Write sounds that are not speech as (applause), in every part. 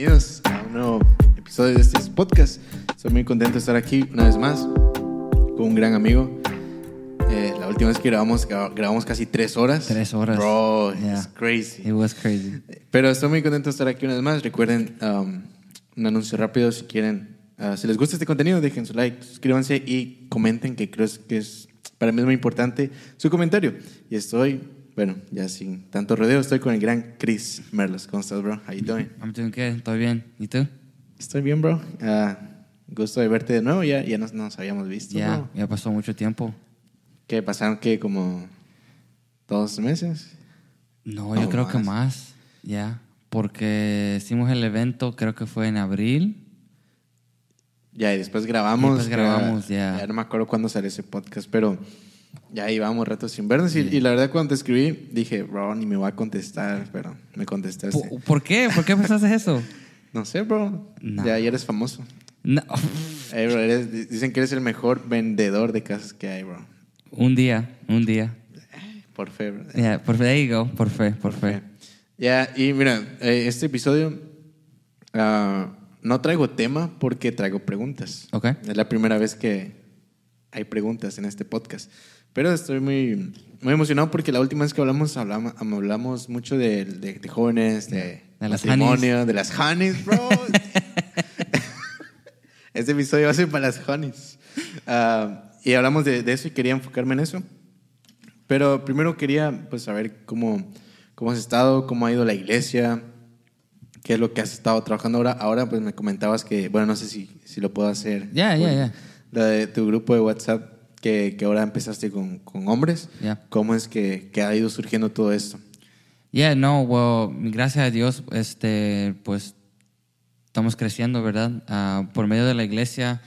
bienvenidos a un nuevo episodio de este podcast. Estoy muy contento de estar aquí una vez más con un gran amigo. Eh, la última vez que grabamos, gra- grabamos casi tres horas. Tres horas. Bro, Yeah. it's crazy. It was crazy. Pero estoy muy contento de estar aquí una vez más. Recuerden um, un anuncio rápido si quieren. uh, si les gusta este contenido, dejen su like, suscríbanse y comenten, que creo que es para mí es muy importante su comentario. Y estoy, bueno, ya sin tanto rodeo, estoy con el gran Chris Merlos. ¿Cómo estás, bro? How you doing? I'm doing good. ¿Todo bien? ¿Y tú? Estoy bien, bro. Ah, gusto de verte de nuevo. Ya, ya nos, nos habíamos visto. Ya, bro. ya pasó mucho tiempo. ¿Qué pasaron? ¿Qué? ¿Como dos meses? No, yo creo que más. más. Ya. Porque hicimos el evento, creo que fue en abril. Ya, y después grabamos. Y después grabamos, ya. Ya no me acuerdo cuándo salió ese podcast, pero ya íbamos rato sin vernos. Y, y la verdad, cuando te escribí, dije, bro, ni me va a contestar, pero me contestaste. ¿Por, por qué? ¿Por qué pensaste eso? (laughs) No sé, bro. No. Ya, ya eres famoso. No. Ey, bro, eres- dicen que eres el mejor vendedor de casas que hay, bro. Un día, un día. Por fe, bro. Ya, por fe, there you go. Por fe, por fe. Ya, y mira, eh, este episodio ah, no traigo tema porque traigo preguntas. Ok. Es la primera vez que hay preguntas en este podcast. Pero estoy muy, muy emocionado porque la última vez que hablamos, hablamos, hablamos mucho de, de- de jóvenes, de, De las matrimonio, de las honeys, bro. (laughs) este episodio va a ser para las honeys. Ah, y hablamos de, de eso y quería enfocarme en eso. Pero primero quería pues saber cómo, cómo has estado, cómo ha ido la iglesia, qué es lo que has estado trabajando ahora. Ahora pues me comentabas que, bueno, no sé si, si lo puedo hacer. Ya, ya, ya. De tu grupo de WhatsApp, que, que ahora empezaste con, con hombres. Ya. ¿Cómo es que, que ha ido surgiendo todo esto? Yeah, no, well, gracias a Dios, este, pues estamos creciendo, ¿verdad? Ah, por medio de la iglesia,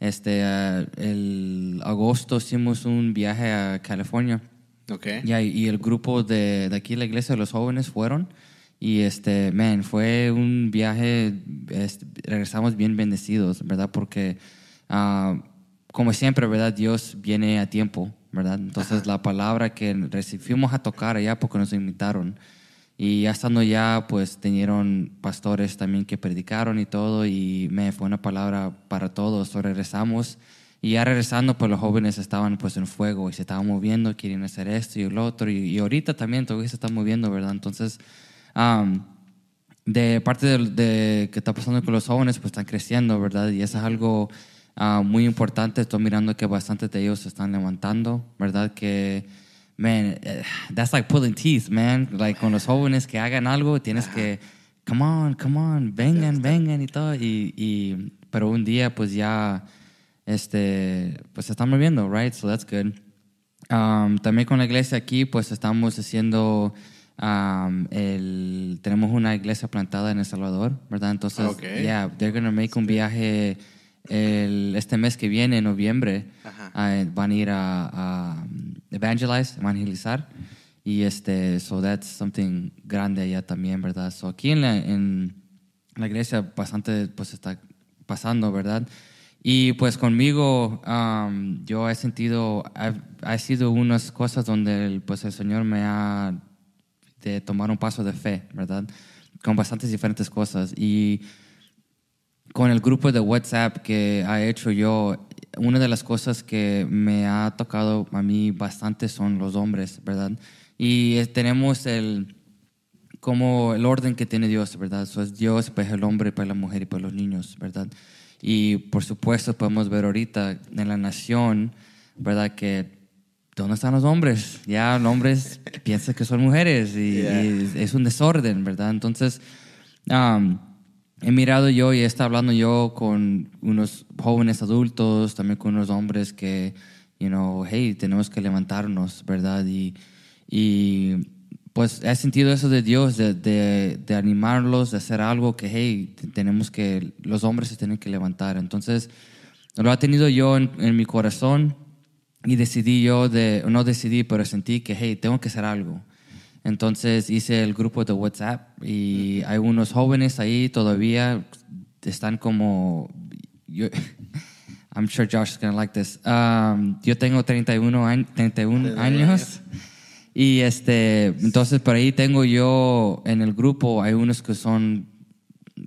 este, ah, el agosto hicimos un viaje a California. Ok. Ya, y el grupo de, de aquí, la iglesia de los jóvenes, fueron. Y este, man, fue un viaje, este, regresamos bien bendecidos, ¿verdad? Porque, ah, como siempre, ¿verdad? Dios viene a tiempo, ¿verdad? Entonces, la palabra que recibimos a tocar allá porque nos invitaron. Y ya estando ya, pues, tenieron pastores también que predicaron y todo. Y me fue una palabra para todos. So, regresamos. Y ya regresando, pues los jóvenes estaban pues en fuego y se estaban moviendo, querían hacer esto y lo otro. Y, y ahorita también todavía se están moviendo, ¿verdad? Entonces, am, de parte de, de que está pasando con los jóvenes, pues están creciendo, ¿verdad? Y eso es algo ah, muy importante. Estoy mirando que bastantes de ellos se están levantando, ¿verdad? Que, man, eh, that's like pulling teeth, man. Like con los jóvenes que hagan algo, tienes que, come on, come on, vengan, vengan y todo. Y, y, pero un día, pues ya, este, pues se están moviendo, right? So that's good. Um, también con la iglesia aquí, pues estamos haciendo, um, el, tenemos una iglesia plantada en El Salvador, ¿verdad? Entonces, Ok. yeah, they're gonna make un viaje el, este mes que viene, en noviembre, ah, van a ir a, a evangelize, evangelizar. Y este, so that's something grande allá también, ¿verdad? So aquí en la, en la iglesia bastante pues está pasando, ¿verdad? Y pues conmigo um, yo he sentido, ha, ha sido unas cosas donde el, pues el Señor me ha de tomar un paso de fe, ¿verdad? Con bastantes diferentes cosas. Y con el grupo de WhatsApp que ha hecho yo, una de las cosas que me ha tocado a mí bastante son los hombres, ¿verdad? Y eh, tenemos el como el orden que tiene Dios, ¿verdad? Eso es Dios, pues el hombre, pues la mujer y pues los niños, ¿verdad? Y por supuesto podemos ver ahorita en la nación, ¿verdad? Que ¿dónde están los hombres? Ya los hombres (laughs) piensan que son mujeres y, Yeah. y es un desorden, ¿verdad? Entonces, um, he mirado yo y he estado hablando yo con unos jóvenes adultos, también con unos hombres que, you know, hey, tenemos que levantarnos, ¿verdad? Y, y pues he sentido eso de Dios, de, de, de animarlos, de hacer algo que, hey, te- tenemos que, los hombres se tienen que levantar. Entonces, lo ha tenido yo en, en mi corazón y decidí yo de, no decidí, pero sentí que, hey, tengo que hacer algo. Entonces hice el grupo de WhatsApp y hay unos jóvenes ahí todavía, están como, yo, (laughs) I'm sure Josh is going to like this. Um, yo tengo 31, años 31 años (laughs) y este, entonces por ahí tengo yo en el grupo, hay unos que son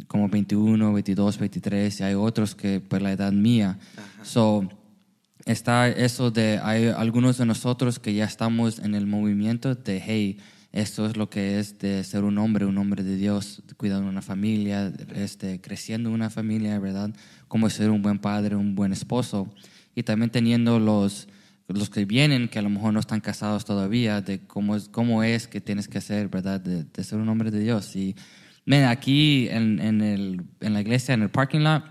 como 21, 22, 23 y hay otros que pues la edad mía. So, está eso de, hay algunos de nosotros que ya estamos en el movimiento de, hey, esto es lo que es de ser un hombre, un hombre de Dios, cuidando una familia, este, creciendo una familia, ¿verdad? Cómo ser un buen padre, un buen esposo. Y también teniendo los, los que vienen, que a lo mejor no están casados todavía, de cómo es, cómo es que tienes que ser, ¿verdad? De, de ser un hombre de Dios. Y man, aquí en, en, el, en la iglesia, en el parking lot,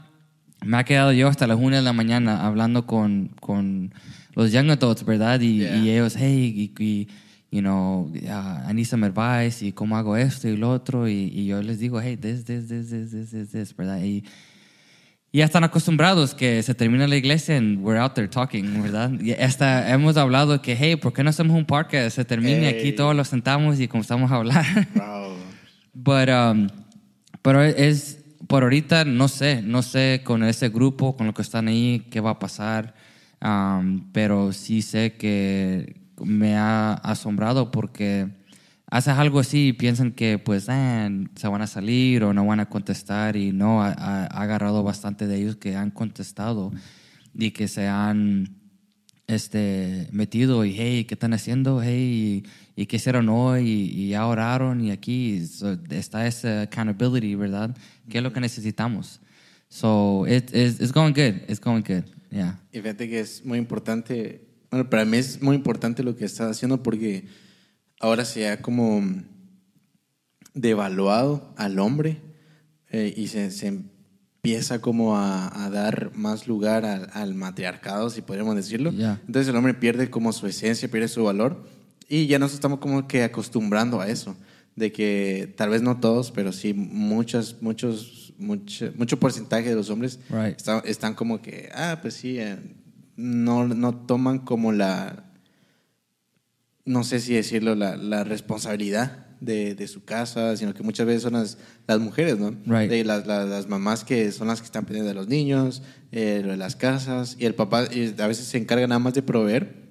me ha quedado yo hasta las una de la mañana hablando con, con los young adults, ¿verdad? Y, Yeah. y ellos, hey, y, y, you know, uh, I need some advice, y cómo hago esto y lo otro, y, y yo les digo, hey, this, this, this, this, this, this, this, ¿verdad? Y, y ya están acostumbrados que se termina la iglesia and we're out there talking, ¿verdad? Y hasta hemos hablado que, hey, ¿por qué no hacemos un parque? Se termine aquí, Hey. todos los sentamos y comenzamos a hablar. (laughs) Wow. But, um, pero es, por ahorita no sé, no sé con ese grupo, con lo que están ahí, qué va a pasar. Um, pero sí sé que me ha asombrado porque haces algo así y piensan que pues ah, se van a salir o no van a contestar y no, ha, agarrado bastante de ellos que han contestado y que se han este, metido y hey, ¿qué están haciendo? Hey, ¿y, y qué hicieron hoy? Y, y ya oraron y aquí so, está esa accountability, ¿verdad? ¿Qué es lo que necesitamos? So, it, it's, it's going good. It's going good. Yeah. Y fíjate que es muy importante, bueno, para mí es muy importante lo que estás haciendo porque ahora se ha como devaluado al hombre eh, y se, se empieza como a, a dar más lugar al, al matriarcado, si podríamos decirlo. Entonces el hombre pierde como su esencia, pierde su valor y ya nos estamos como que acostumbrando a eso, de que tal vez no todos, pero sí muchas, muchos, mucho, mucho porcentaje de los hombres Right. está- están como que, ah, pues sí, eh, no, no toman como la, no sé si decirlo, la, la responsabilidad de, de su casa, sino que muchas veces son las, las mujeres, ¿no? Right. De las, las, las mamás que son las que están pendientes de los niños, eh, lo de las casas, y el papá y a veces se encarga nada más de proveer,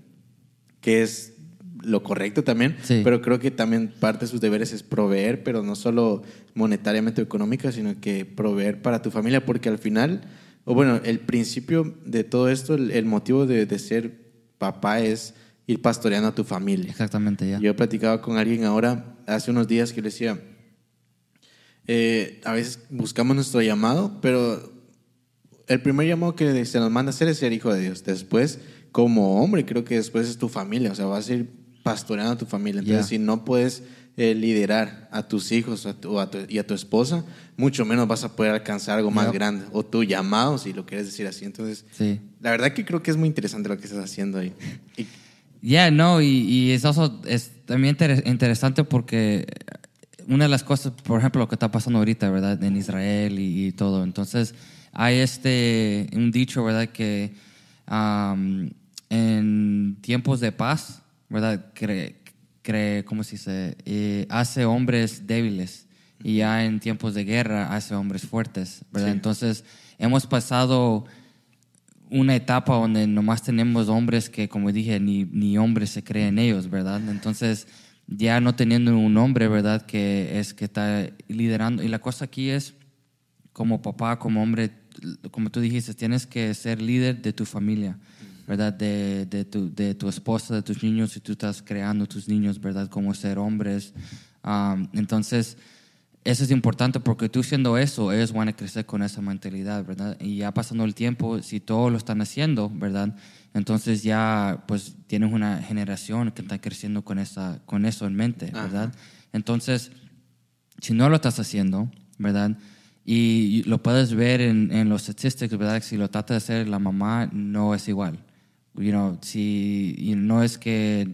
que es lo correcto también, Sí. pero creo que también parte de sus deberes es proveer, pero no solo monetariamente o económica, sino que proveer para tu familia, porque al final, o bueno, el principio de todo esto, el, el motivo de, de ser papá es ir pastoreando a tu familia. Exactamente, ya. Yo he platicado con alguien ahora, hace unos días, que le decía, eh, a veces buscamos nuestro llamado, pero el primer llamado que se nos manda a hacer es ser hijo de Dios. Después, como hombre, creo que después es tu familia, o sea, vas a ir pastoreando a tu familia. Entonces, si no puedes eh, liderar a tus hijos a tu- a tu- y a tu esposa, mucho menos vas a poder alcanzar algo más grande, o tu llamado, si lo quieres decir así. Entonces, Sí. la verdad que creo que es muy interesante lo que estás haciendo ahí. Y- Yeah, no, y, y es, also- es también inter- interesante porque una de las cosas, por ejemplo, lo que está pasando ahorita, ¿verdad? En Israel y, y todo. Entonces, hay este, un dicho, ¿verdad? Que um, en tiempos de paz, ¿verdad? Cre, cre- ¿Cómo se dice? Eh, hace hombres débiles y ya en tiempos de guerra hace hombres fuertes, ¿verdad? Sí. Entonces, hemos pasado una etapa donde nomás tenemos hombres que, como dije, ni, ni hombres se creen ellos, ¿verdad? Entonces, ya no teniendo un hombre, ¿verdad? Que es que está liderando. Y la cosa aquí es, como papá, como hombre, como tú dijiste, tienes que ser líder de tu familia, ¿verdad? De, de, tu, de tu esposa, de tus niños, si tú estás creando tus niños, ¿verdad? Como ser hombres. Um, entonces, eso es importante porque tú siendo eso, ellos van a crecer con esa mentalidad, ¿verdad? Y ya pasando el tiempo, si todos lo están haciendo, ¿verdad? Entonces ya pues tienes una generación que está creciendo con, esa, con eso en mente, Ajá. ¿verdad? Entonces, si no lo estás haciendo, ¿verdad? Y lo puedes ver en, en los statistics, ¿verdad? Si lo trata de hacer la mamá, no es igual. You know, si y no es que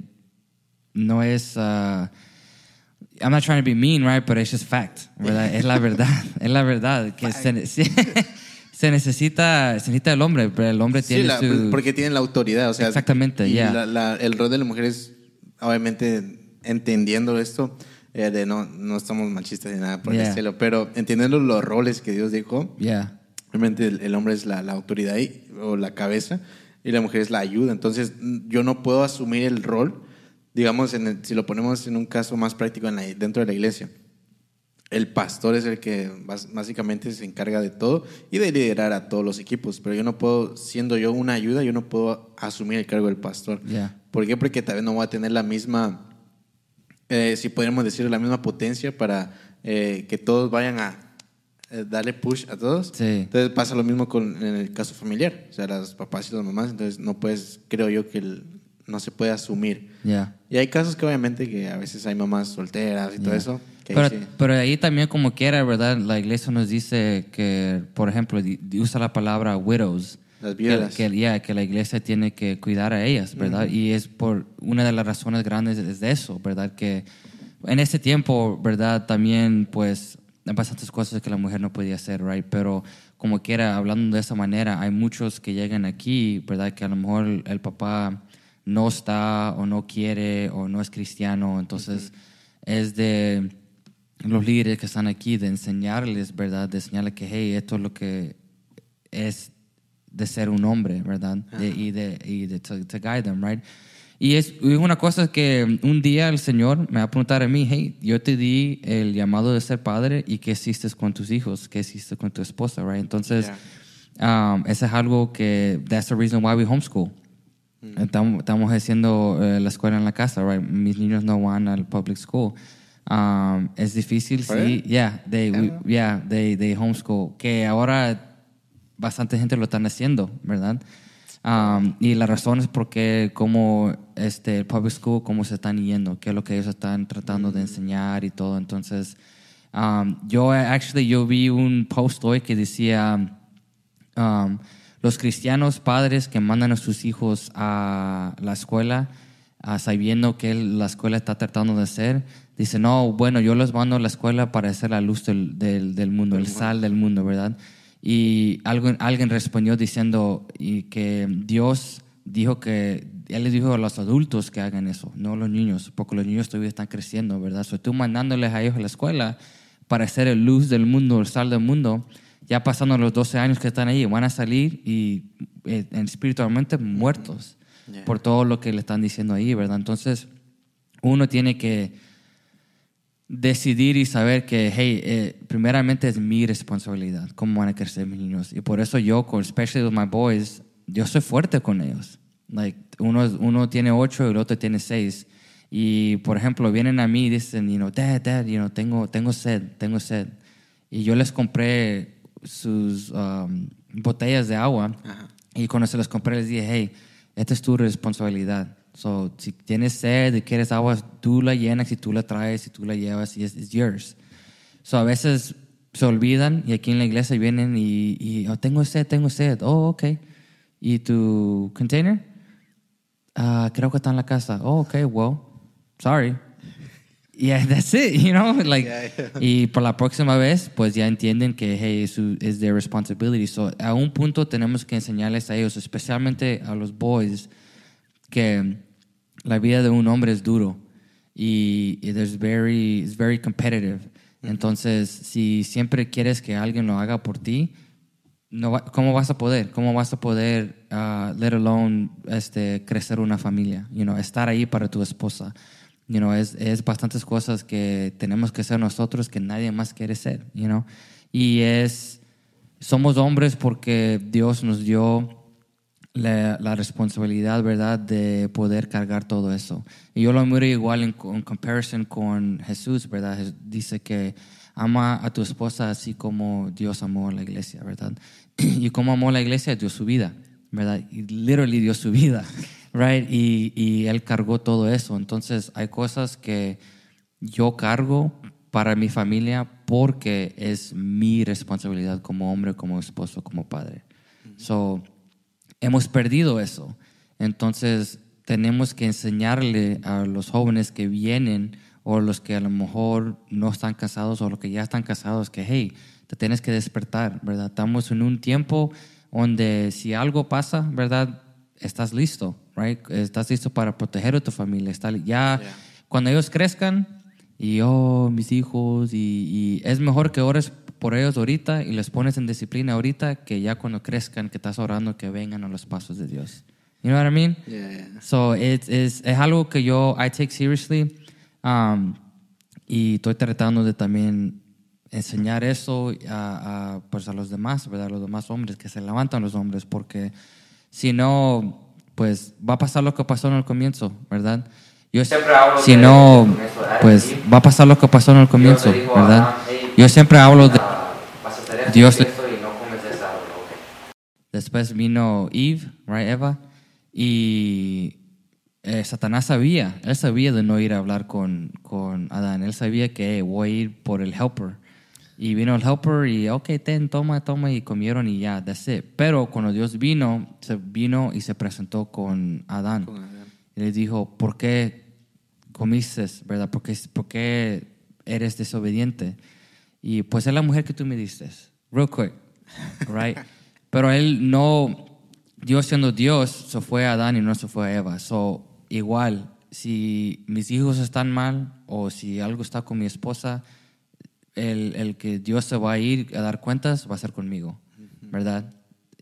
no es uh, I'm not trying to be mean, right? But it's just fact, ¿verdad? Es la verdad, (laughs) es la verdad que se, sí, (laughs) se necesita se necesita el hombre, pero el hombre Sí, tiene la- su porque tienen la autoridad, o sea, Exactamente, y ya. la- la- el rol de la mujer es, obviamente, entendiendo esto, eh, de no, no estamos machistas ni nada por el Yeah. estilo, pero entendiendo los roles que Dios dijo, yeah. Obviamente el, el hombre es la, la autoridad y- o la cabeza y la mujer es la ayuda. Entonces yo no puedo asumir el rol, digamos, en el- si lo ponemos en un caso más práctico en la- dentro de la iglesia. el pastor es el que básicamente se encarga de todo y de liderar a todos los equipos. Pero yo no puedo, siendo yo una ayuda, yo no puedo asumir el cargo del pastor. Yeah. ¿Por qué? Porque tal vez no voy a tener la misma, eh, si podríamos decir, la misma potencia para eh, que todos vayan a eh, darle push a todos. Sí. Entonces pasa lo mismo con en el caso familiar, o sea, las papás y las mamás, entonces no puedes, creo yo que el- no se puede asumir. Yeah. Y hay casos que obviamente que a veces hay mamás solteras y todo Yeah. eso. que ahí Pero, sí. pero ahí también como quiera, ¿verdad? La iglesia nos dice que, por ejemplo, usa la palabra widows. Las viudas. Que, que, yeah, que la iglesia tiene que cuidar a ellas, ¿verdad? Y es por una de las razones grandes es de eso, ¿verdad? Que en ese tiempo, ¿verdad? También, pues, bastantes cosas que la mujer no podía hacer, ¿right? Pero como quiera, hablando de esa manera, hay muchos que llegan aquí, ¿verdad? Que a lo mejor el, el papá no está o no quiere o no es cristiano, entonces es de los líderes que están aquí de enseñarles, ¿verdad? De enseñarles que, hey, esto es lo que es de ser un hombre, ¿verdad? De- y de, y de to, to guide them, right? Y es una cosa que un día el Señor me va a preguntar a mí, hey, yo te di el llamado de ser padre y qué hiciste con tus hijos, qué hiciste con tu esposa, right? Entonces, um, eso es algo que, that's the reason why we homeschool. Estamos, estamos haciendo eh, la escuela en la casa, right? Mis niños no van al public school. Um, es difícil, sí. Yeah, they, we- Yeah. yeah, they, they homeschool. Que ahora bastante gente lo están haciendo, ¿verdad? Um, y la razón es porque como este el public school, cómo se están yendo, qué es lo que ellos están tratando de enseñar y todo. Entonces, um, yo actually yo vi un post hoy que decía um, los cristianos padres que mandan a sus hijos a la escuela ah, sabiendo que la escuela está tratando de hacer, dice, no, bueno, yo los mando a la escuela para ser la luz del, del, del mundo, el sal del mundo, ¿verdad? Y alguien, alguien respondió diciendo y que Dios dijo que, Él les dijo a los adultos que hagan eso, no a los niños, porque los niños todavía están creciendo, ¿verdad? So, tú mandándoles a ellos a la escuela para ser el luz del mundo, el sal del mundo, ya pasando los 12 años que están ahí, van a salir y eh, espiritualmente muertos Yeah. por todo lo que le están diciendo ahí, ¿verdad? Entonces, uno tiene que decidir y saber que, hey, eh, primeramente es mi responsabilidad, cómo van a crecer mis niños. Y por eso yo, con, especially with my boys, yo soy fuerte con ellos. Like, uno, uno tiene ocho y el otro tiene seis. Y, por ejemplo, vienen a mí y dicen, you know, dad, dad, you know, tengo, tengo sed, tengo sed. Y yo les compré sus um, botellas de agua. Ajá. Y cuando se los compré, les dije, hey, esta es tu responsabilidad. So, si tienes sed y quieres agua, tú la llenas y tú la traes y tú la llevas y es yours. So, a veces se olvidan y aquí en la iglesia vienen y, y oh, tengo sed, tengo sed. Oh, ok. ¿Y tu container? Ah, creo que está en la casa. Oh, ok, well, sorry. Yeah, (laughs) that's it, you know, (laughs) like, Yeah, yeah. y por la próxima vez, pues ya entienden que, hey, es their responsibility. So, a un punto tenemos que enseñarles a ellos, especialmente a los boys, que la vida de un hombre es duro y, y there's very, it's very competitive. Entonces, si siempre quieres que alguien lo haga por ti, no va- ¿cómo vas a poder? ¿Cómo vas a poder, uh, let alone, este, crecer una familia? You know, estar ahí para tu esposa. You know, es, es bastantes cosas que tenemos que ser nosotros que nadie más quiere ser, you know. Y es, somos hombres porque Dios nos dio la, la responsabilidad, ¿verdad?, de poder cargar todo eso. Y yo lo miro igual en, en comparison con Jesús, ¿verdad? Dice que ama a tu esposa así como Dios amó a la iglesia, ¿verdad? (clears throat) Y como amó a la iglesia, dio su vida, ¿verdad? Y literally dio su vida, (laughs) right? Y, y él cargó todo eso. Entonces, hay cosas que yo cargo para mi familia porque es mi responsabilidad como hombre, como esposo, como padre. So, hemos perdido eso. Entonces, tenemos que enseñarle a los jóvenes que vienen o los que a lo mejor no están casados o los que ya están casados que, hey, te tienes que despertar, ¿verdad? Estamos en un tiempo donde si algo pasa, ¿verdad? Estás listo, right? Estás listo para proteger a tu familia. Está, ya Yeah. cuando ellos crezcan y, oh, mis hijos, y, y es mejor que ores por ellos ahorita y les pones en disciplina ahorita que ya cuando crezcan, que estás orando que vengan a los pasos de Dios. You know what I mean? Yeah, yeah. So, it's, it's- es algo que yo, I take seriously. um, y estoy tratando de también enseñar eso a, a, pues a los demás, ¿verdad? A los demás hombres, que se levantan los hombres, porque si no, pues va a pasar lo que pasó en el comienzo, ¿verdad? Yo, si no, pues va a pasar lo que pasó en el comienzo, ¿verdad? Yo siempre hablo de Dios. Después vino Eve, right, Eva, y eh, Satanás sabía, él sabía de no ir a hablar con, con Adán, él sabía que voy a ir por el helper. Y vino el helper y, ok, ten, toma, toma, y comieron y ya, that's it. Pero cuando Dios vino, se vino y se presentó con Adán. Y le dijo, ¿por qué comiste, verdad? ¿Por qué, ¿Por qué eres desobediente? Y pues es la mujer que tú me diste, real quick, right? (laughs) Pero él no, Dios siendo Dios, se fue a Adán y no se fue a Eva. So, igual, si mis hijos están mal o si algo está con mi esposa, el, el, que Dios se va a ir a dar cuentas va a ser conmigo, ¿verdad?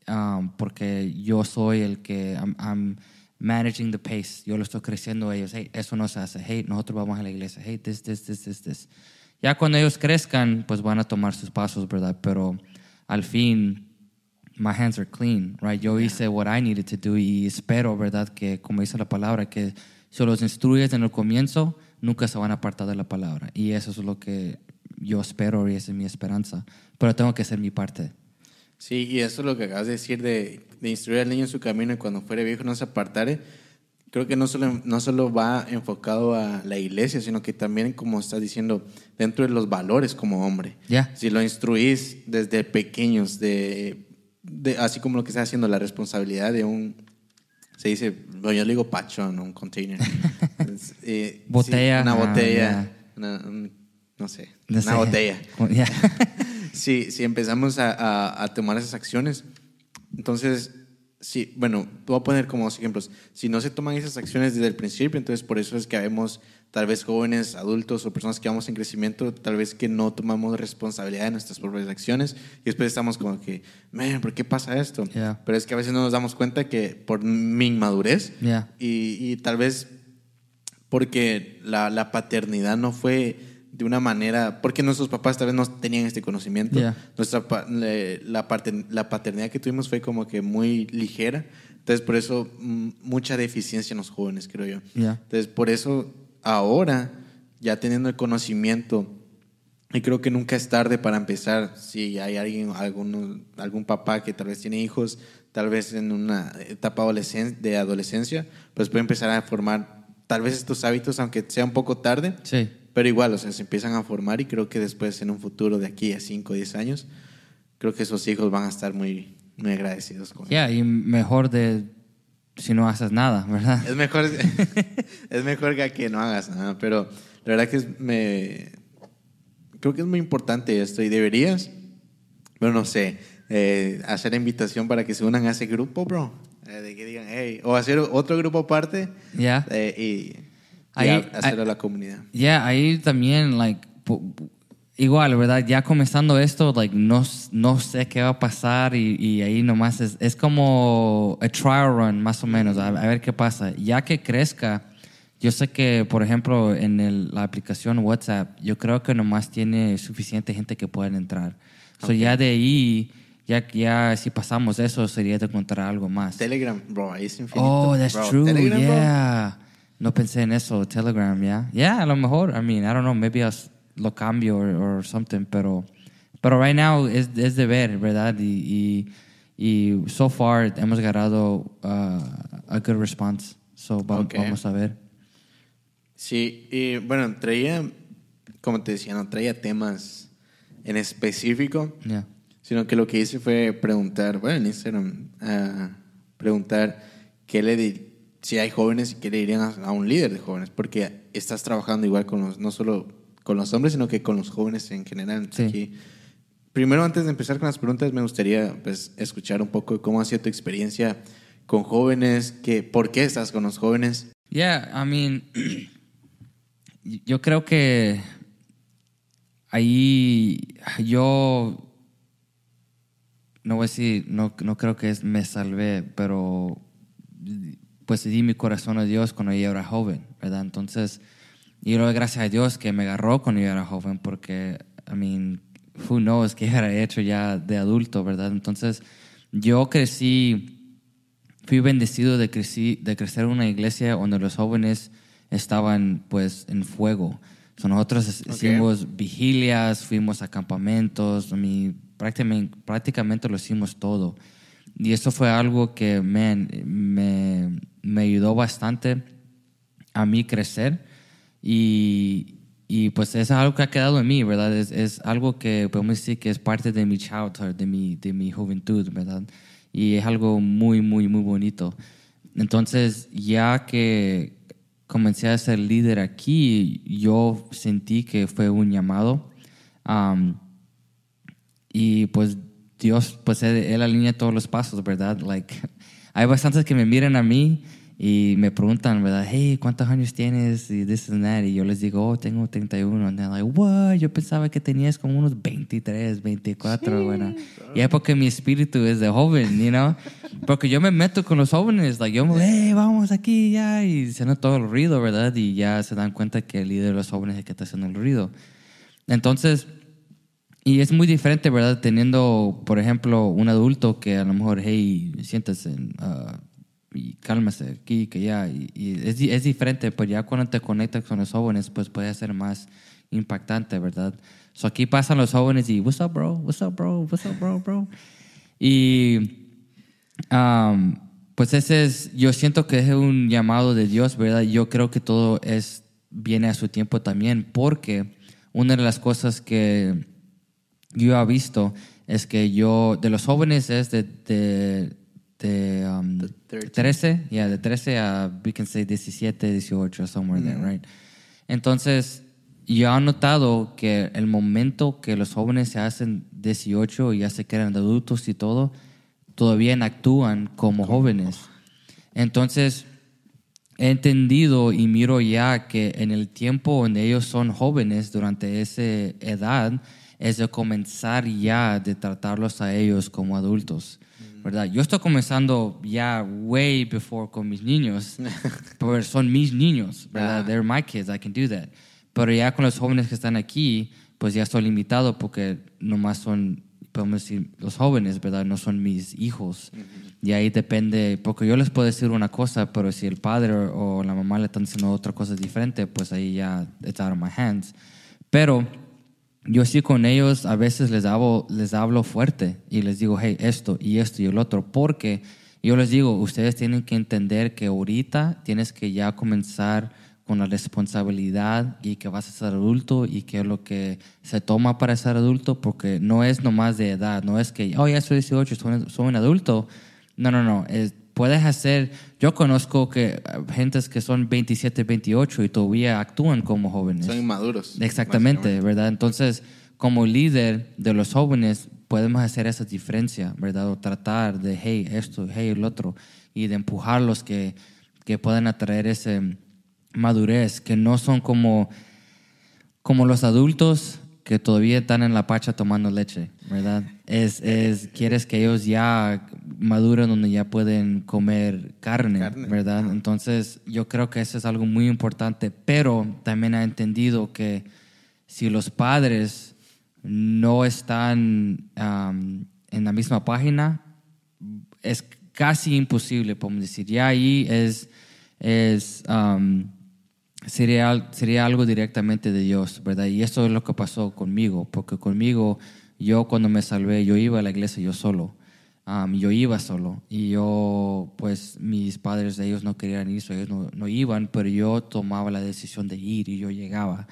Um, porque yo soy el que I'm, managing the pace, yo lo estoy creciendo a ellos, hey, eso no se hace, hey, nosotros vamos a la iglesia, hey, this, this, this, this, this. Ya cuando ellos crezcan, pues van a tomar sus pasos, ¿verdad? Pero al fin, my hands are clean, right? Yo hice what I needed to do y espero, ¿verdad? Que, como dice la palabra, que si los instruyes en el comienzo, nunca se van a apartar de la palabra. Y eso es lo que yo espero y esa es mi esperanza. Pero tengo que hacer mi parte. Sí, y eso es lo que acabas de decir de, de instruir al niño en su camino y cuando fuere viejo no se apartare. Creo que no solo, no solo va enfocado a la iglesia, sino que también, como estás diciendo, dentro de los valores como hombre. Yeah. Si lo instruís desde pequeños, de, de, así como lo que está haciendo, la responsabilidad de un, se dice, bueno, yo le digo pachón, un container. (laughs) eh, botella. Sí, una botella. Ah, yeah. una, un, no sé, no una sé. botella. (laughs) Yeah. (laughs) si, si empezamos a, a, a, tomar esas acciones, entonces, sí, bueno, voy a poner como dos ejemplos. Si no se toman esas acciones desde el principio, entonces por eso es que vemos tal vez jóvenes, adultos o personas que vamos en crecimiento, tal vez que no tomamos responsabilidad de nuestras propias acciones y después estamos como que, man, ¿por qué pasa esto? Yeah. Pero es que a veces no nos damos cuenta que por mi inmadurez yeah. y, y, tal vez porque la, la paternidad no fue de una manera, porque nuestros papás tal vez no tenían este conocimiento. Yeah. Nuestra, la, parte, la paternidad que tuvimos fue como que muy ligera. Entonces, por eso, mucha deficiencia en los jóvenes, creo yo. Yeah. Entonces, por eso, ahora, ya teniendo el conocimiento, y creo que nunca es tarde para empezar, si hay alguien, algún, algún papá que tal vez tiene hijos, tal vez en una etapa adolescen de adolescencia, pues puede empezar a formar tal vez estos hábitos, aunque sea un poco tarde. Sí pero igual, o sea, se empiezan a formar y creo que después, en un futuro de aquí a 5 o 10 años, creo que esos hijos van a estar muy, muy agradecidos con yeah, y mejor de si no haces nada, ¿verdad? Es mejor, (laughs) (laughs) es mejor que, que no hagas nada, pero la verdad que es, me, creo que es muy importante esto y deberías, pero no sé, eh, hacer invitación para que se unan a ese grupo, bro. Eh, de que digan, hey, o hacer otro grupo aparte. Ya. Yeah. Eh, y ahí, hacerlo a la comunidad. Ya, yeah, ahí también, like, igual, ¿verdad? Ya comenzando esto, like, no, no sé qué va a pasar y, y ahí nomás es, es, como a trial run, más o menos, a, a, ver qué pasa. Ya que crezca, yo sé que, por ejemplo, en el, la aplicación WhatsApp, yo creo que nomás tiene suficiente gente que pueda entrar. Okay. So ya de ahí... Ya, ya si pasamos eso, sería de encontrar algo más. Telegram, bro, ahí es infinito. Oh, that's bro. true, Telegram, yeah. Bro. No pensé en eso, Telegram, ya. Yeah? yeah, a lo mejor, I mean, I don't know, maybe lo cambio or, or something, pero, pero right now es, es de ver, ¿verdad? Y, y, y so far hemos agarrado uh, a good response. So va, okay. vamos a ver. Sí, y bueno, traía, como te decía, no traía temas en específico, yeah. sino que lo que hice fue preguntar, bueno, en Instagram, uh, preguntar qué le di si hay jóvenes y qué le dirían a, a, un líder de jóvenes, porque estás trabajando igual con los, no solo con los hombres, sino que con los jóvenes en general. Sí. Aquí, primero, antes de empezar con las preguntas, me gustaría pues, escuchar un poco cómo ha sido tu experiencia con jóvenes, que, por qué estás con los jóvenes. Yeah, I mean, (clears throat) yo creo que ahí yo no voy a decir, no, no creo que es me salvé, pero pues di mi corazón a Dios cuando yo era joven, ¿verdad? Entonces, yo doy gracias a Dios que me agarró cuando yo era joven, porque, I mean, who knows qué (laughs) hubiera hecho ya de adulto, ¿verdad? Entonces, yo crecí, fui bendecido de, crecí, de crecer en una iglesia donde los jóvenes estaban pues en fuego. So, nosotros hicimos vigilias, fuimos a campamentos, mi, prácticamente, prácticamente lo hicimos todo. Y eso fue algo que man, me, me ayudó bastante a mí crecer y, y, pues es algo que ha quedado en mí, ¿verdad? Es, es, algo que podemos decir que es parte de mi childhood, de mi, de mi juventud, ¿verdad? Y es algo muy, muy, muy bonito. Entonces, ya que comencé a ser líder aquí, yo sentí que fue un llamado. Y pues Dios, pues él, él, alinea todos los pasos, ¿verdad? Like, hay bastantes que me miran a mí y me preguntan, ¿verdad? Hey, ¿cuántos años tienes? Y this and that. Y yo les digo, oh, tengo 31. And they're like, what? Yo pensaba que tenías como unos 23, 24. Sí. Bueno, y es porque mi espíritu es de joven, you know? Porque yo me meto con los jóvenes. Like, yo me hey, vamos aquí ya. Y se nota todo el ruido, ¿verdad? Y ya se dan cuenta que el líder de los jóvenes es el que está haciendo el ruido. Entonces, y es muy diferente, ¿verdad? Teniendo, por ejemplo, un adulto que a lo mejor, hey, siéntese uh, y cálmese aquí, que ya. Y, y es, es, diferente, pues ya cuando te conectas con los jóvenes, pues puede ser más impactante, ¿verdad? So aquí pasan los jóvenes y, what's up, bro? What's up, bro? What's up, bro, bro? Y um, pues ese es, yo siento que es un llamado de Dios, ¿verdad? Yo creo que todo es, viene a su tiempo también, porque una de las cosas que yo he visto es que yo, de los jóvenes es de, de, de um, 13, yeah, de 13 a, we can say 17, 18, somewhere mm there, right? Entonces, yo he notado que el momento que los jóvenes se hacen 18 y ya se quedan adultos y todo, todavía actúan como jóvenes. Entonces, he entendido y miro ya que en el tiempo donde ellos son jóvenes, durante esa edad, es de comenzar ya de tratarlos a ellos como adultos. ¿verdad? Yo estoy comenzando ya way before con mis niños, (laughs) porque son mis niños, ¿verdad? Ah. They're my kids, I can do that. Pero ya con los jóvenes que están aquí, pues ya estoy limitado porque nomás son, podemos decir, los jóvenes, ¿verdad? No son mis hijos. Y ahí depende, porque yo les puedo decir una cosa, pero si el padre o la mamá le están diciendo otra cosa diferente, pues ahí ya it's out of my hands. Pero yo sí con ellos a veces les hablo, les hablo fuerte y les digo, hey, esto y esto y el otro, porque yo les digo, ustedes tienen que entender que ahorita tienes que ya comenzar con la responsabilidad y que vas a ser adulto y que lo que se toma para ser adulto, porque no es nomás de edad, no es que, oh, ya soy 18, soy, soy un adulto. No, no, no, es, puedes hacer, yo conozco que gentes que son 27, 28 y todavía actúan como jóvenes. Son inmaduros. Exactamente, ¿verdad? Entonces, como líder de los jóvenes, podemos hacer esa diferencia, ¿verdad? O tratar de, hey, esto, hey, el otro, y de empujarlos que, que puedan atraer esa madurez, que no son como, como los adultos que todavía están en la pacha tomando leche, ¿verdad? Es, es, quieres que ellos ya maduren donde ya pueden comer carne, carne. ¿verdad? Entonces yo creo que eso es algo muy importante, pero también ha entendido que si los padres no están um, en la misma página, es casi imposible, podemos decir. Ya ahí es, es um, sería, sería algo directamente de Dios, ¿verdad? Y eso es lo que pasó conmigo, porque conmigo, yo cuando me salvé, yo iba a la iglesia yo solo. Um, yo iba solo y yo, pues mis padres, ellos no querían ir, ellos no, no, iban, pero yo tomaba la decisión de ir y yo llegaba.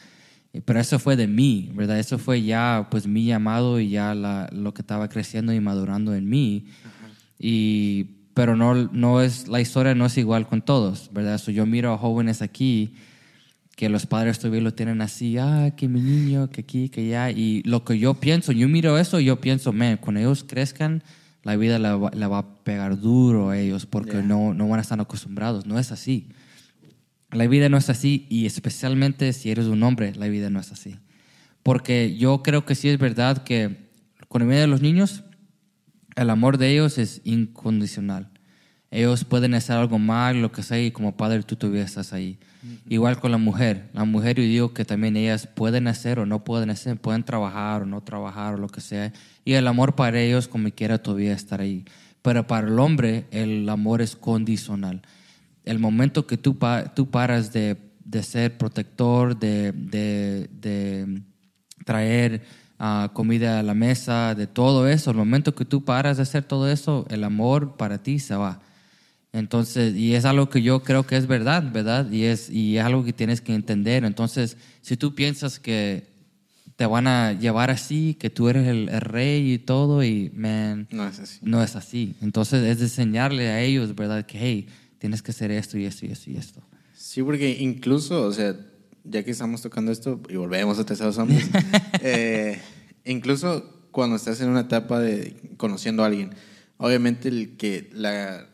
Pero eso fue de mí, ¿verdad? Eso fue ya, pues mi llamado y ya la, lo que estaba creciendo y madurando en mí. Y, pero no, no es, la historia no es igual con todos, ¿verdad? So, yo miro a jóvenes aquí que los padres todavía lo tienen así, ah, que mi niño, que aquí, que allá. Y lo que yo pienso, yo miro eso y yo pienso, man, cuando ellos crezcan, la vida la, la va a pegar duro a ellos porque yeah. no, no van a estar acostumbrados. No es así. La vida no es así y especialmente si eres un hombre, la vida no es así. Porque yo creo que sí es verdad que con la vida de los niños, el amor de ellos es incondicional. ellos pueden hacer algo mal, lo que sea, y como padre tú todavía estás ahí. Igual con la mujer. La mujer yo digo que también ellas pueden hacer o no pueden hacer, pueden trabajar o no trabajar o lo que sea. Y el amor para ellos como quiera todavía estar ahí. Pero para el hombre el amor es condicional. El momento que tú, tú paras de, de ser protector, de, de, traer uh, comida a la mesa, de todo eso, el momento que tú paras de hacer todo eso, el amor para ti se va. Entonces, y es algo que yo creo que es verdad, ¿verdad? Y es, y es algo que tienes que entender. Entonces, si tú piensas que te van a llevar así, que tú eres el, rey y todo, y, man, no es así. No es así. Entonces, es enseñarle a ellos, ¿verdad? Que, hey, tienes que hacer esto y esto y esto y esto. Sí, porque incluso, o sea, ya que estamos tocando esto, y volvemos a terceros hombres, (laughs) eh, incluso cuando estás en una etapa de conociendo a alguien, obviamente el que la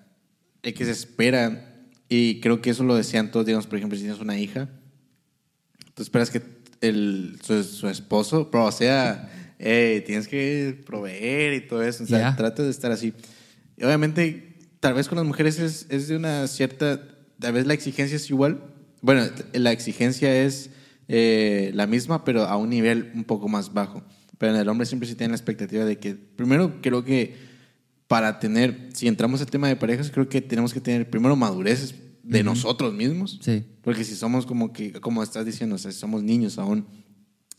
que se espera, y creo que eso lo decían todos, digamos, por ejemplo, si tienes una hija, tú esperas que el, su, esposo, pero, o sea, tienes que proveer y todo eso, o sea, trata de estar así. Y obviamente, tal vez con las mujeres es, es, de una cierta, tal vez la exigencia es igual, bueno, la exigencia es eh, la misma, pero a un nivel un poco más bajo. Pero en el hombre siempre se tiene la expectativa de que, primero, creo que para tener, si entramos al tema de parejas, creo que tenemos que tener primero madurez de nosotros mismos. Sí. Porque si somos como que, como estás diciendo, o sea, si somos niños aún,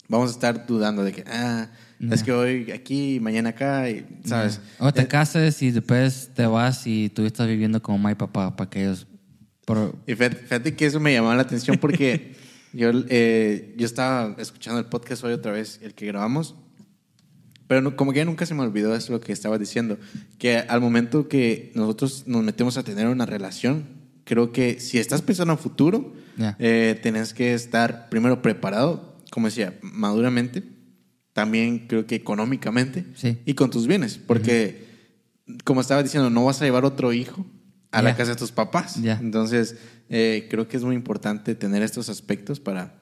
vamos a estar dudando de que, ah, es que hoy aquí, mañana acá, y, ¿sabes? O te eh, cases y después te vas y tú estás viviendo como mi papá, para que ellos... Y fíjate que eso me llamaba la atención porque (laughs) yo, eh, yo estaba escuchando el podcast hoy otra vez, el que grabamos, pero como que nunca se me olvidó eso lo que estaba diciendo, que al momento que nosotros nos metemos a tener una relación, creo que si estás pensando en futuro, eh, tenés que estar primero preparado, como decía, maduramente, también creo que económicamente y con tus bienes, porque como estaba diciendo, no vas a llevar otro hijo a la casa de tus papás. Entonces, eh, creo que es muy importante tener estos aspectos para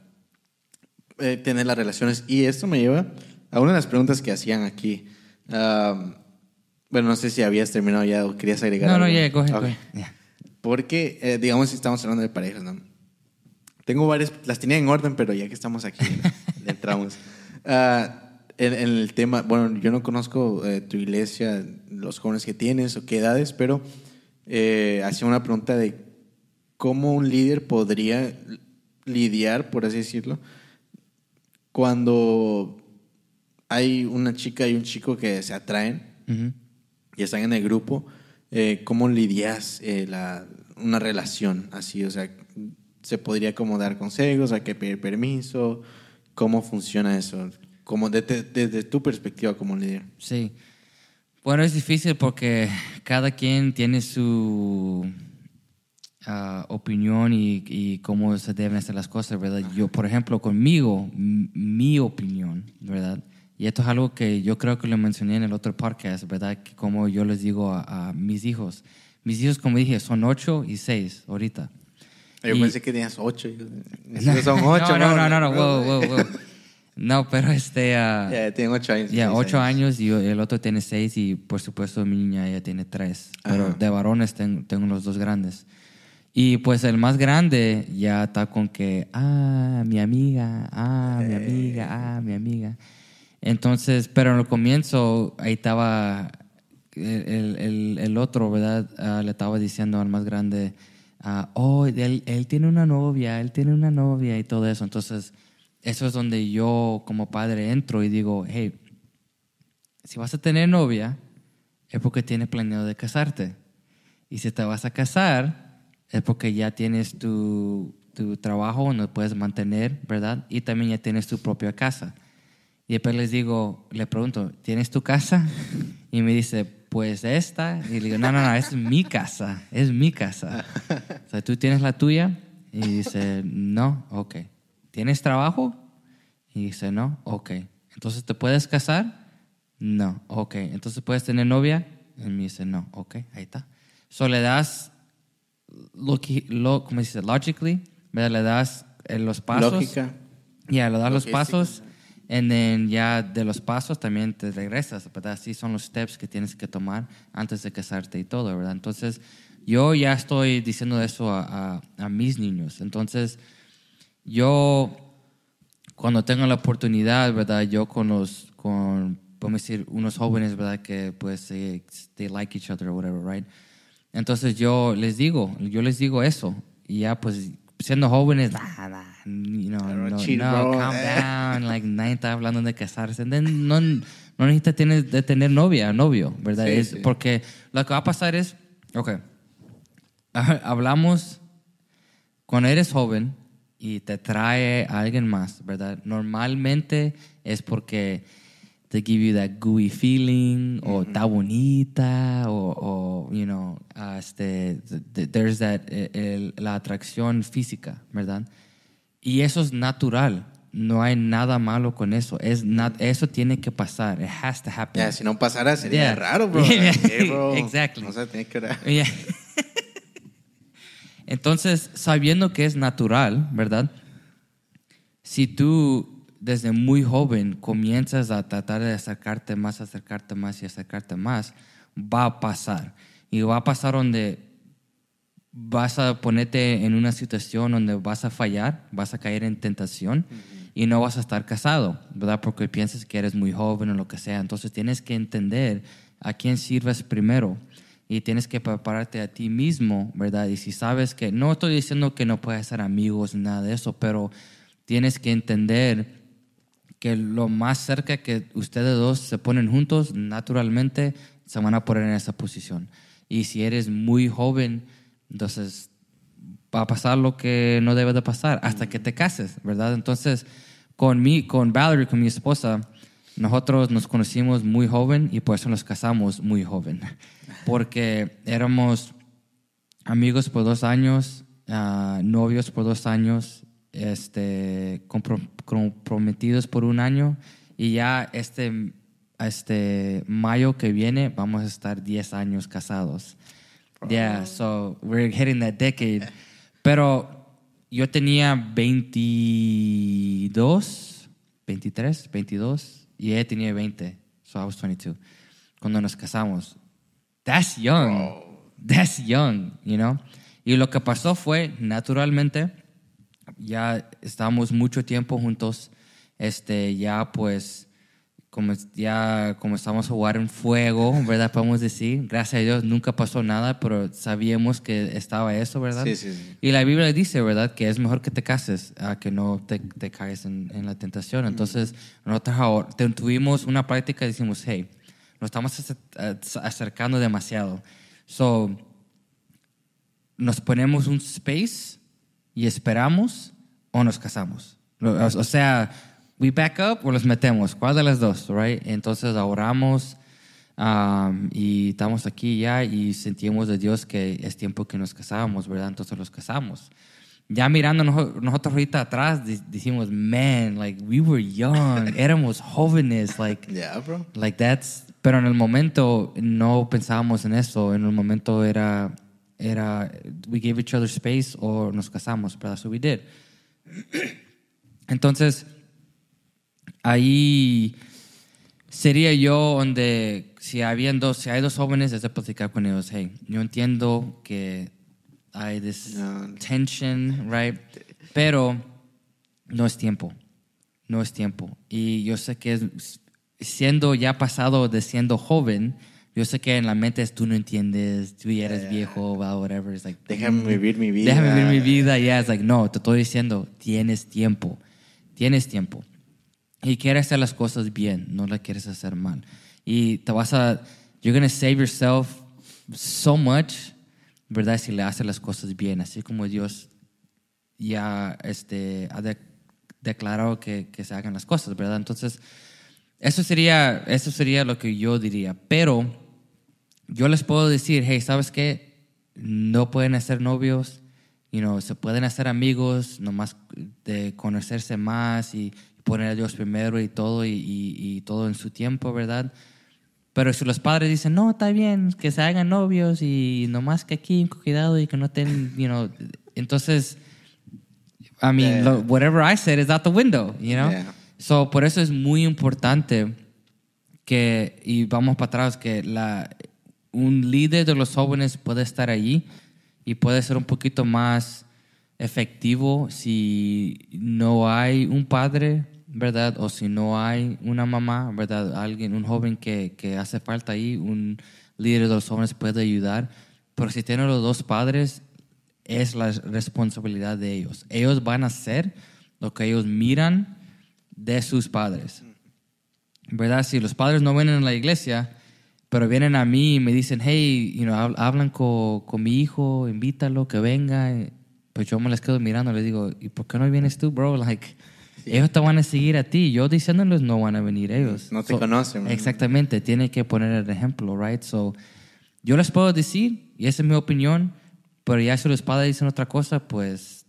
eh, tener las relaciones. Y esto me lleva a una de las preguntas que hacían aquí. bueno, no sé si habías terminado ya o querías agregar no, No, ya, coge, coge. Porque, eh, digamos, si estamos hablando de parejas, ¿no? Tengo varias, las tenía en orden, pero ya que estamos aquí, (laughs) le entramos. Ah, en, el tema, bueno, yo no conozco eh, tu iglesia, los jóvenes que tienes o qué edades, pero eh, hacía una pregunta de cómo un líder podría lidiar, por así decirlo, cuando hay una chica y un chico que se atraen y están en el grupo, eh, ¿cómo lidias eh, la, una relación así? O sea, ¿se podría como dar consejos? ¿Hay que pedir permiso? ¿Cómo funciona eso? Como desde, desde tu perspectiva como líder. Sí. Bueno, es difícil porque cada quien tiene su ah, opinión y, y, cómo se deben hacer las cosas, ¿verdad? Yo, por ejemplo, conmigo, mi opinión, ¿verdad? Y esto es algo que yo creo que lo mencioné en el otro podcast, ¿verdad? Que como yo les digo a, mis hijos. Mis hijos, como dije, son ocho y seis ahorita. Yo pensé que tenías ocho. No, (laughs) son ocho. No, no, no, no, no, wow, wow, No, pero este... Uh, ya, tienen ocho años. Ya, ocho años. y el otro tiene seis y por supuesto mi niña ya tiene tres. Pero de varones tengo, tengo los dos grandes. Y pues el más grande ya está con que, ah, mi amiga, ah, mi amiga, ah, mi amiga. Entonces, pero en el comienzo ahí estaba el, el, otro, ¿verdad? Ah, le estaba diciendo al más grande, ah, oh, él, él, tiene una novia, él tiene una novia y todo eso. Entonces, eso es donde yo como padre entro y digo, hey, si vas a tener novia, es porque tienes planeado de casarte. Y si te vas a casar, es porque ya tienes tu, tu trabajo donde puedes mantener, ¿verdad? Y también ya tienes tu propia casa. Y después les digo, le pregunto, ¿tienes tu casa? Y me dice, pues esta. Y le digo, no, no, no, es mi casa, es mi casa. O sea, ¿tú tienes la tuya? Y dice, no, ok. ¿Tienes trabajo? Y dice, no, ok. Entonces, ¿te puedes casar? No, ok. Entonces, ¿puedes tener novia? Y me dice, no, ok, ahí está. So, le das, lo, lo, ¿cómo se dice? Logically, ¿verdad? Le das eh, los pasos. Lógica. Ya, le das los pasos y ya de los pasos también te regresas, ¿verdad? Así son los steps que tienes que tomar antes de casarte y todo, ¿verdad? Entonces, yo ya estoy diciendo eso a, a- a mis niños. Entonces, yo, cuando tengo la oportunidad, ¿verdad? Yo con los, con, podemos decir, unos jóvenes, ¿verdad? Que pues, they, they like each other or whatever, right? Entonces yo les digo, yo les digo eso. Y ya pues siendo jóvenes, nah, nah, you know, no, no, bro. calm down, like nadie está hablando de casarse. Then no, no necesitas tener, de tener novia, novio, ¿verdad? Sí, es sí. Porque lo que va a pasar es, ok, hablamos cuando eres joven y te trae a alguien más, ¿verdad? Normalmente es porque te give you that gooey feeling o está bonita o, o, you know, ah, este, th- th- there's that, eh, el- la atracción física, ¿verdad? Y eso es natural. No hay nada malo con eso. Es nat- eso tiene que pasar. It has to happen. Ya, si no pasara sería Yeah. raro, bro. (laughs) Yeah. ¿Qué, bro? (laughs) Exactly. O sea, tiene que. Yeah. (laughs) Entonces, sabiendo que es natural, ¿verdad? Si tú desde muy joven comienzas a tratar de acercarte más, acercarte más y acercarte más, va a pasar. Y va a pasar donde vas a ponerte en una situación donde vas a fallar, vas a caer en tentación y no vas a estar casado, ¿verdad? Porque piensas que eres muy joven o lo que sea. Entonces tienes que entender a quién sirves primero y tienes que prepararte a ti mismo, ¿verdad? Y si sabes que, no estoy diciendo que no puedes ser amigos nada de eso, pero tienes que entender que lo más cerca que ustedes dos se ponen juntos, naturalmente se van a poner en esa posición. Y si eres muy joven, entonces va a pasar lo que no debe de pasar hasta que te cases, ¿verdad? Entonces, con mí, con Valerie, con mi esposa, nosotros nos conocimos muy joven y por eso nos casamos muy joven. (laughs) Porque éramos amigos por dos años, ah, novios por dos años, este, compro- comprometidos por un año y ya este, este mayo que viene vamos a estar 10 años casados. Yeah, so we're hitting that decade. Pero yo tenía 22, 23, 22 y ella tenía 20. So I was 22 cuando nos casamos. That's young. That's young, you know? Y lo que pasó fue, naturalmente, ya estábamos mucho tiempo juntos, este, ya pues, como ya comenzamos a jugar en fuego, ¿verdad? Podemos decir, gracias a Dios nunca pasó nada, pero sabíamos que estaba eso, ¿verdad? Sí, sí, sí. Y la Biblia dice, ¿verdad? Que es mejor que te cases a que no te, te caes en, en la tentación. Entonces, nosotros ahora tuvimos una práctica y decimos, hey, nos estamos acercando demasiado. So, nos ponemos un space y esperamos o nos casamos. O, sea, we back up o los metemos. ¿Cuál de las dos? Right? Entonces ahorramos um, y estamos aquí ya y sentimos de Dios que es tiempo que nos casábamos, ¿verdad? Entonces los casamos. Ya mirando nosotros ahorita atrás, decimos, man, like we were young, (laughs) éramos jóvenes, like Yeah, bro. Like that's, pero en el momento no pensábamos en eso. En el momento era, era, we gave each other space o nos casamos, pero what we did. (clears throat) Entonces, ahí sería yo donde si habían dos, si hay dos jóvenes, es de platicar con ellos. Hey, yo entiendo que hay this No. tension, right? Pero no es tiempo. No es tiempo. Y yo sé que es- siendo ya pasado de siendo joven, yo sé que en la mente es tú no entiendes, tú ya eres viejo, o whatever. It's like, Déjame vivir mi vida. Déjame vivir mi vida. Ya, es like, no, te estoy diciendo, tienes tiempo. Tienes tiempo. Y quieres hacer las cosas bien, no las quieres hacer mal. Y te vas a, you're going to save yourself so much, ¿verdad? Si le haces las cosas bien, así como Dios ya este, ha de- declarado que, que se hagan las cosas, ¿verdad? Entonces, eso sería, eso sería lo que yo diría. Pero yo les puedo decir, hey, ¿sabes qué? No pueden hacer novios, you know, se pueden hacer amigos, nomás de conocerse más y poner a Dios primero y todo, y, y- y todo en su tiempo, ¿verdad? Pero si los padres dicen, no, está bien, que se hagan novios y nomás que aquí, cuidado y que no tengan, you know, entonces, I mean, Yeah. lo- whatever I said is out the window, you know? Yeah. So, por eso es muy importante que, y vamos para atrás, que la, un líder de los jóvenes puede estar allí y puede ser un poquito más efectivo si no hay un padre, ¿verdad? O si no hay una mamá, ¿verdad? Alguien, un joven que, que hace falta ahí, un líder de los jóvenes puede ayudar. Pero si tienen los dos padres, es la responsabilidad de ellos. Ellos van a hacer lo que ellos miran de sus padres. ¿Verdad? Si los padres no vienen a la iglesia, pero vienen a mí y me dicen, hey, you know, hablan con, con mi hijo, invítalo, que venga. Pues yo me les quedo mirando, les digo, ¿y por qué no vienes tú, bro? Like, ellos te van a seguir a ti. Yo diciéndoles no van a venir ellos. No te conocen. Exactamente, tiene que poner el ejemplo, right? So, yo les puedo decir, y esa es mi opinión, pero ya si los padres dicen otra cosa, pues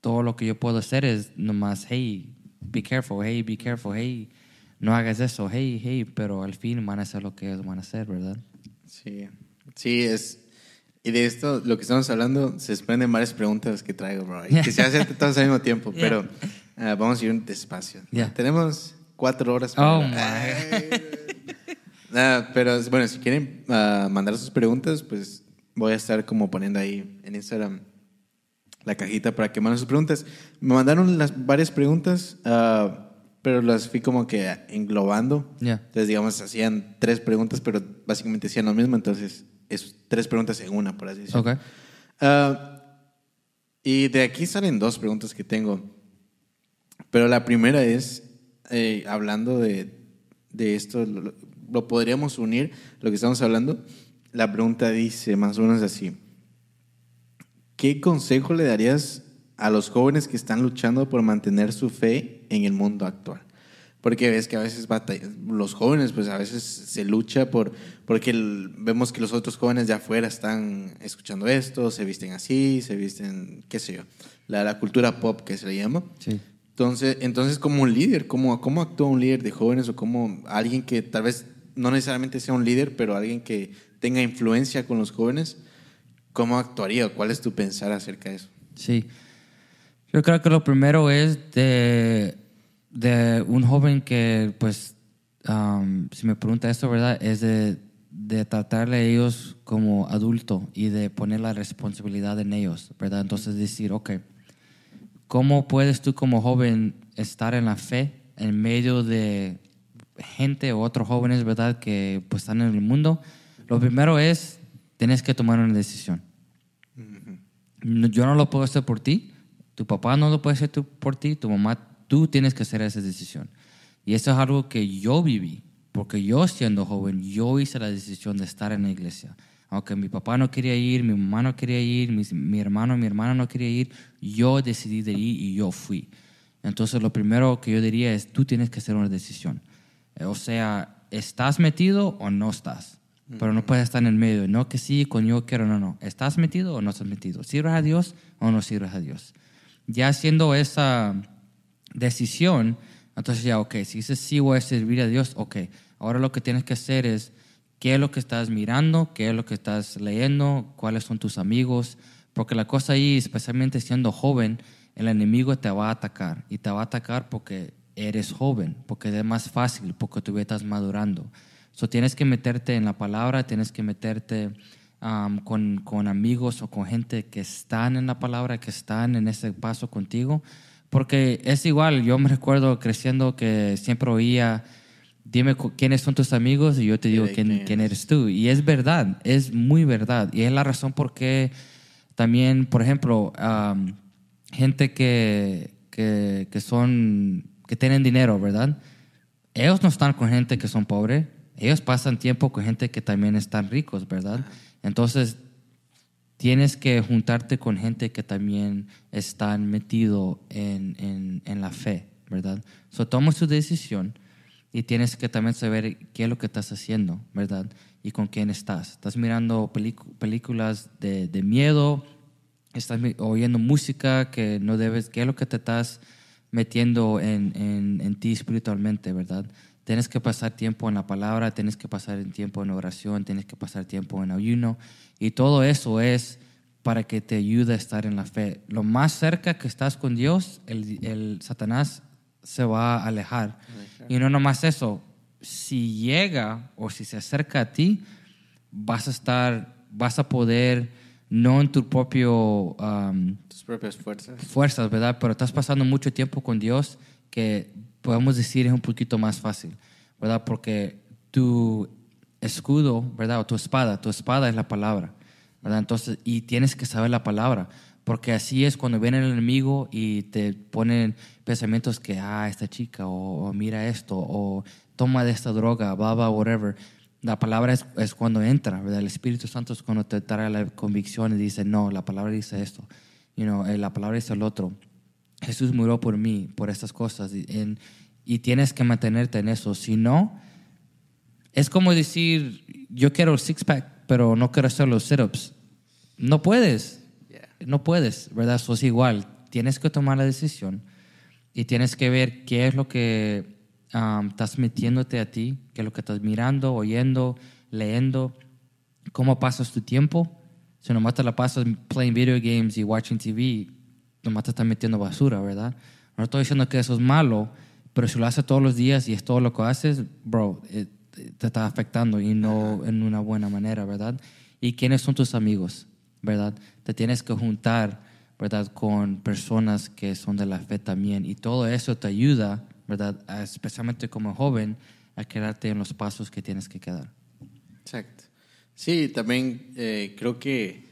todo lo que yo puedo hacer es nomás, hey, be careful, hey, be careful, hey, no hagas eso, hey, hey, pero al fin van a hacer lo que ellos van a hacer, ¿verdad? Sí, sí, es... Y de esto, lo que estamos hablando, se desprenden varias preguntas que traigo, bro. Y que se hacen (laughs) todas al mismo tiempo, pero uh, vamos a ir despacio. Yeah. Tenemos cuatro horas para... Oh. Uh, pero bueno, si quieren uh, mandar sus preguntas, pues voy a estar como poniendo ahí en Instagram la cajita para que manden sus preguntas. Me mandaron las varias preguntas, uh, pero las fui como que englobando. Yeah. Entonces, digamos, hacían tres preguntas, pero básicamente decían lo mismo. Entonces, es tres preguntas en una, por así decirlo. Okay. Uh, y de aquí salen dos preguntas que tengo. Pero la primera es, eh, hablando de, de esto, lo, lo podríamos unir, lo que estamos hablando. La pregunta dice más o menos así. ¿Qué consejo le darías a los jóvenes que están luchando por mantener su fe en el mundo actual? Porque ves que a veces batalla, los jóvenes, pues a veces se lucha por, porque el, vemos que los otros jóvenes de afuera están escuchando esto, se visten así, se visten, qué sé yo, la, la cultura pop que se le llama. Sí. Entonces, entonces como un líder, ¿cómo, ¿cómo actúa un líder de jóvenes o como alguien que tal vez no necesariamente sea un líder, pero alguien que tenga influencia con los jóvenes? ¿Cómo actuaría o cuál es tu pensar acerca de eso? Sí. Yo creo que lo primero es de, de un joven que, pues, um, si me pregunta esto, ¿verdad? Es de, de tratarle a ellos como adulto y de poner la responsabilidad en ellos, ¿verdad? Entonces decir, ok, ¿cómo puedes tú como joven estar en la fe en medio de gente o otros jóvenes, ¿verdad? Que pues están en el mundo. Lo primero es, tienes que tomar una decisión. Yo no lo puedo hacer por ti, tu papá no lo puede hacer tú- por ti, tu mamá, tú tienes que hacer esa decisión. Y eso es algo que yo viví, porque yo siendo joven, yo hice la decisión de estar en la iglesia. Aunque mi papá no quería ir, mi mamá no quería ir, mis- mi, hermano, mi hermana no quería ir, yo decidí de ir y yo fui. Entonces lo primero que yo diría es, tú tienes que hacer una decisión. Eh, O sea, ¿estás metido o no estás? Pero no puedes estar en el medio. No que sí, con yo quiero, no, no. ¿Estás metido o no estás metido? ¿Sirves a Dios o no sirves a Dios? Ya haciendo esa decisión, entonces ya, ok, si dices sí voy a servir a Dios, ok. Ahora lo que tienes que hacer es, ¿qué es lo que estás mirando? ¿Qué es lo que estás leyendo? ¿Cuáles son tus amigos? Porque la cosa ahí, especialmente siendo joven, el enemigo te va a atacar. Y te va a atacar porque eres joven, porque es más fácil, porque tú estás madurando. So, tienes que meterte en la palabra, tienes que meterte um, con, con amigos o con gente que están en la palabra, que están en ese paso contigo. Porque es igual, yo me recuerdo creciendo que siempre oía, dime quiénes son tus amigos y yo te digo quién, quién eres tú. Y es verdad, es muy verdad. Y es la razón por qué también, por ejemplo, um, gente que, que, que son, que tienen dinero, ¿verdad? Ellos no están con gente que son pobres, ellos pasan tiempo con gente que también están ricos, ¿verdad? Entonces, tienes que juntarte con gente que también están metido en, en, la fe, ¿verdad? So, toma su decisión y tienes que también saber qué es lo que estás haciendo, ¿verdad? Y con quién estás. Estás mirando películas de, de miedo, estás oyendo música que no debes, qué es lo que te estás metiendo en, en, en ti espiritualmente, ¿verdad? Tienes que pasar tiempo en la palabra, tienes que pasar tiempo en oración, tienes que pasar tiempo en ayuno. Y todo eso es para que te ayude a estar en la fe. Lo más cerca que estás con Dios, el, el Satanás se va a alejar. Y no nomás eso, si llega o si se acerca a ti, vas a estar, vas a poder, no en tu propio um, Tus propias fuerzas. fuerzas, ¿verdad? Pero estás pasando mucho tiempo con Dios que podemos decir es un poquito más fácil, ¿verdad? Porque tu escudo, ¿verdad? O tu espada, tu espada es la palabra, ¿verdad? Entonces, y tienes que saber la palabra, porque así es cuando viene el enemigo y te ponen pensamientos que, ah, esta chica, o, mira esto, o toma de esta droga, bla, bla, whatever. La palabra es, es cuando entra, ¿verdad? El Espíritu Santo es cuando te trae la convicción y dice, no, la palabra dice esto, you know, eh, la palabra dice el otro. Jesús murió por mí, por estas cosas, y, en- y tienes que mantenerte en eso. Si no, es como decir, yo quiero el six-pack, pero no quiero hacer los sit-ups. No puedes, no puedes, ¿verdad? Eso es igual. Tienes que tomar la decisión y tienes que ver qué es lo que um, estás metiéndote a ti, qué es lo que estás mirando, oyendo, leyendo, cómo pasas tu tiempo. Si nomás te la pasas playing video games y watching TV, nomás te estás metiendo basura, ¿verdad? No estoy diciendo que eso es malo, pero si lo haces todos los días y es todo lo que haces, bro, eh, te está afectando y no en una buena manera, ¿verdad? ¿Y quiénes son tus amigos, verdad? Te tienes que juntar, ¿verdad? Con personas que son de la fe también. Y todo eso te ayuda, ¿verdad? A- especialmente como joven, a quedarte en los pasos que tienes que quedar. Exacto. Sí, también eh, creo que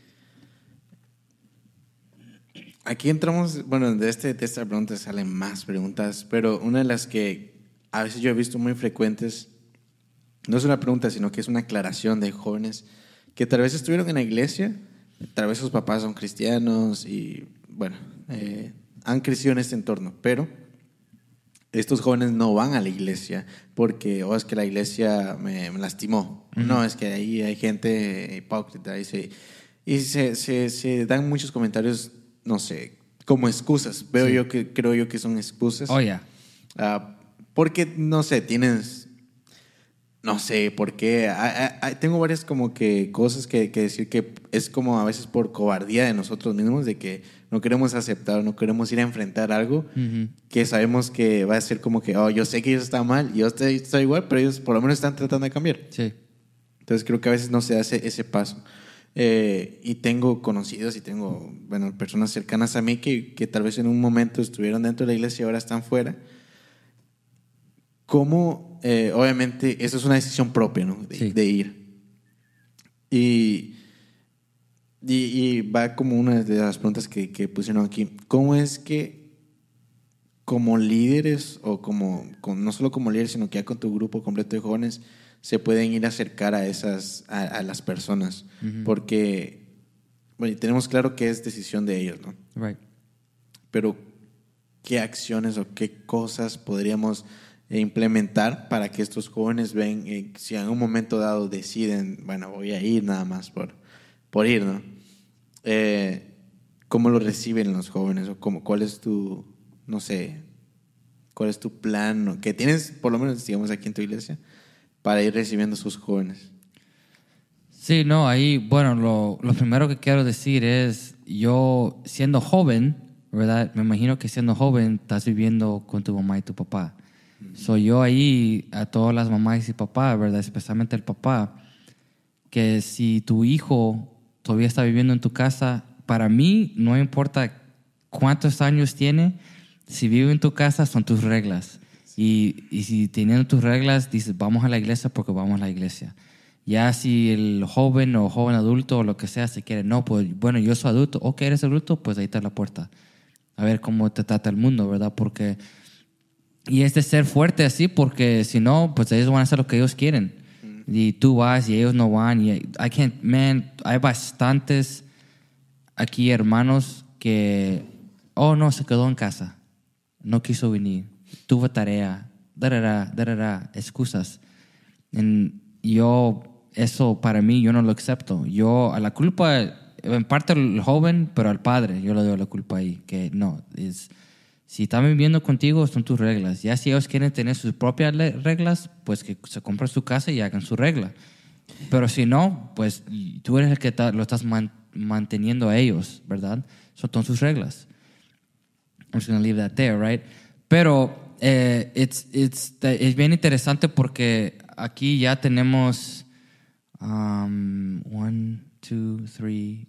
aquí entramos, bueno, de, este, de esta pregunta salen más preguntas, pero una de las que a veces yo he visto muy frecuentes, no es una pregunta, sino que es una aclaración de jóvenes que tal vez estuvieron en la iglesia, tal vez sus papás son cristianos y, bueno, eh, han crecido en este entorno, pero estos jóvenes no van a la iglesia porque, oh, es que la iglesia me, me lastimó. No, es que ahí hay gente hipócrita y se, y se, se, se dan muchos comentarios, no sé, como excusas. Veo Sí. yo que, creo yo que son excusas. Oh, yeah. Ah, porque, no sé, tienes... No sé por qué. Ah, ah, ah, tengo varias como que cosas que, que decir que es como a veces por cobardía de nosotros mismos, de que no queremos aceptar, no queremos ir a enfrentar algo que sabemos que va a ser como que, oh, yo sé que ellos están mal, yo estoy, estoy igual, pero ellos por lo menos están tratando de cambiar. Sí. Entonces creo que a veces no se hace ese paso. Eh, y tengo conocidos y tengo, bueno, personas cercanas a mí que, que tal vez en un momento estuvieron dentro de la iglesia y ahora están fuera. ¿Cómo, eh, obviamente, eso es una decisión propia, ¿no? De, Sí. de ir. Y, y, y va como una de las preguntas que, que pusieron aquí. ¿Cómo es que como líderes o como, con- no solo como líderes, sino que ya con tu grupo completo de jóvenes, se pueden ir a acercar a esas, a, a las personas? Porque, bueno, y tenemos claro que es decisión de ellos, ¿no? Right. Pero, ¿qué acciones o qué cosas podríamos implementar para que estos jóvenes ven, eh, si en un momento dado deciden, bueno, voy a ir nada más por, por ir, ¿no? Eh, ¿Cómo lo reciben los jóvenes? ¿O cómo, cuál es tu, no sé, cuál es tu plan? ¿no? que tienes, por lo menos, digamos, aquí en tu iglesia, para ir recibiendo a sus jóvenes? Sí, no, ahí, bueno, lo, lo primero que quiero decir es, yo siendo joven, ¿verdad? Me imagino que siendo joven estás viviendo con tu mamá y tu papá. Soy yo ahí, a todas las mamás y papás, ¿verdad? Especialmente el papá, que si tu hijo todavía está viviendo en tu casa, para mí no importa cuántos años tiene, si vive en tu casa son tus reglas. Y, y si teniendo tus reglas, dices, vamos a la iglesia porque vamos a la iglesia. Ya si el joven o joven adulto o lo que sea se quiere, no, pues bueno, yo soy adulto, ok, eres adulto, pues ahí está la puerta. A ver cómo te trata el mundo, ¿verdad? Porque y es de ser fuerte así porque si no, pues ellos van a hacer lo que ellos quieren. Y tú vas y ellos no van. Y I can't, man, hay bastantes aquí hermanos que, oh no, se quedó en casa. No quiso venir. Tuvo tarea. Darara, darara, excusas. En- yo, eso para mí, yo no lo acepto. Yo, a la culpa, en parte al joven, pero al padre, yo le doy la culpa ahí. Que no, es, si están viviendo contigo, son tus reglas. Ya si ellos quieren tener sus propias reglas, pues que se compren su casa y hagan su regla. Pero si no, pues tú eres el que lo estás man- manteniendo a ellos, ¿verdad? Son sus reglas. I'm just gonna leave that there, right? Pero eh, it's, it's, es bien interesante porque aquí ya tenemos Um, one, two, three,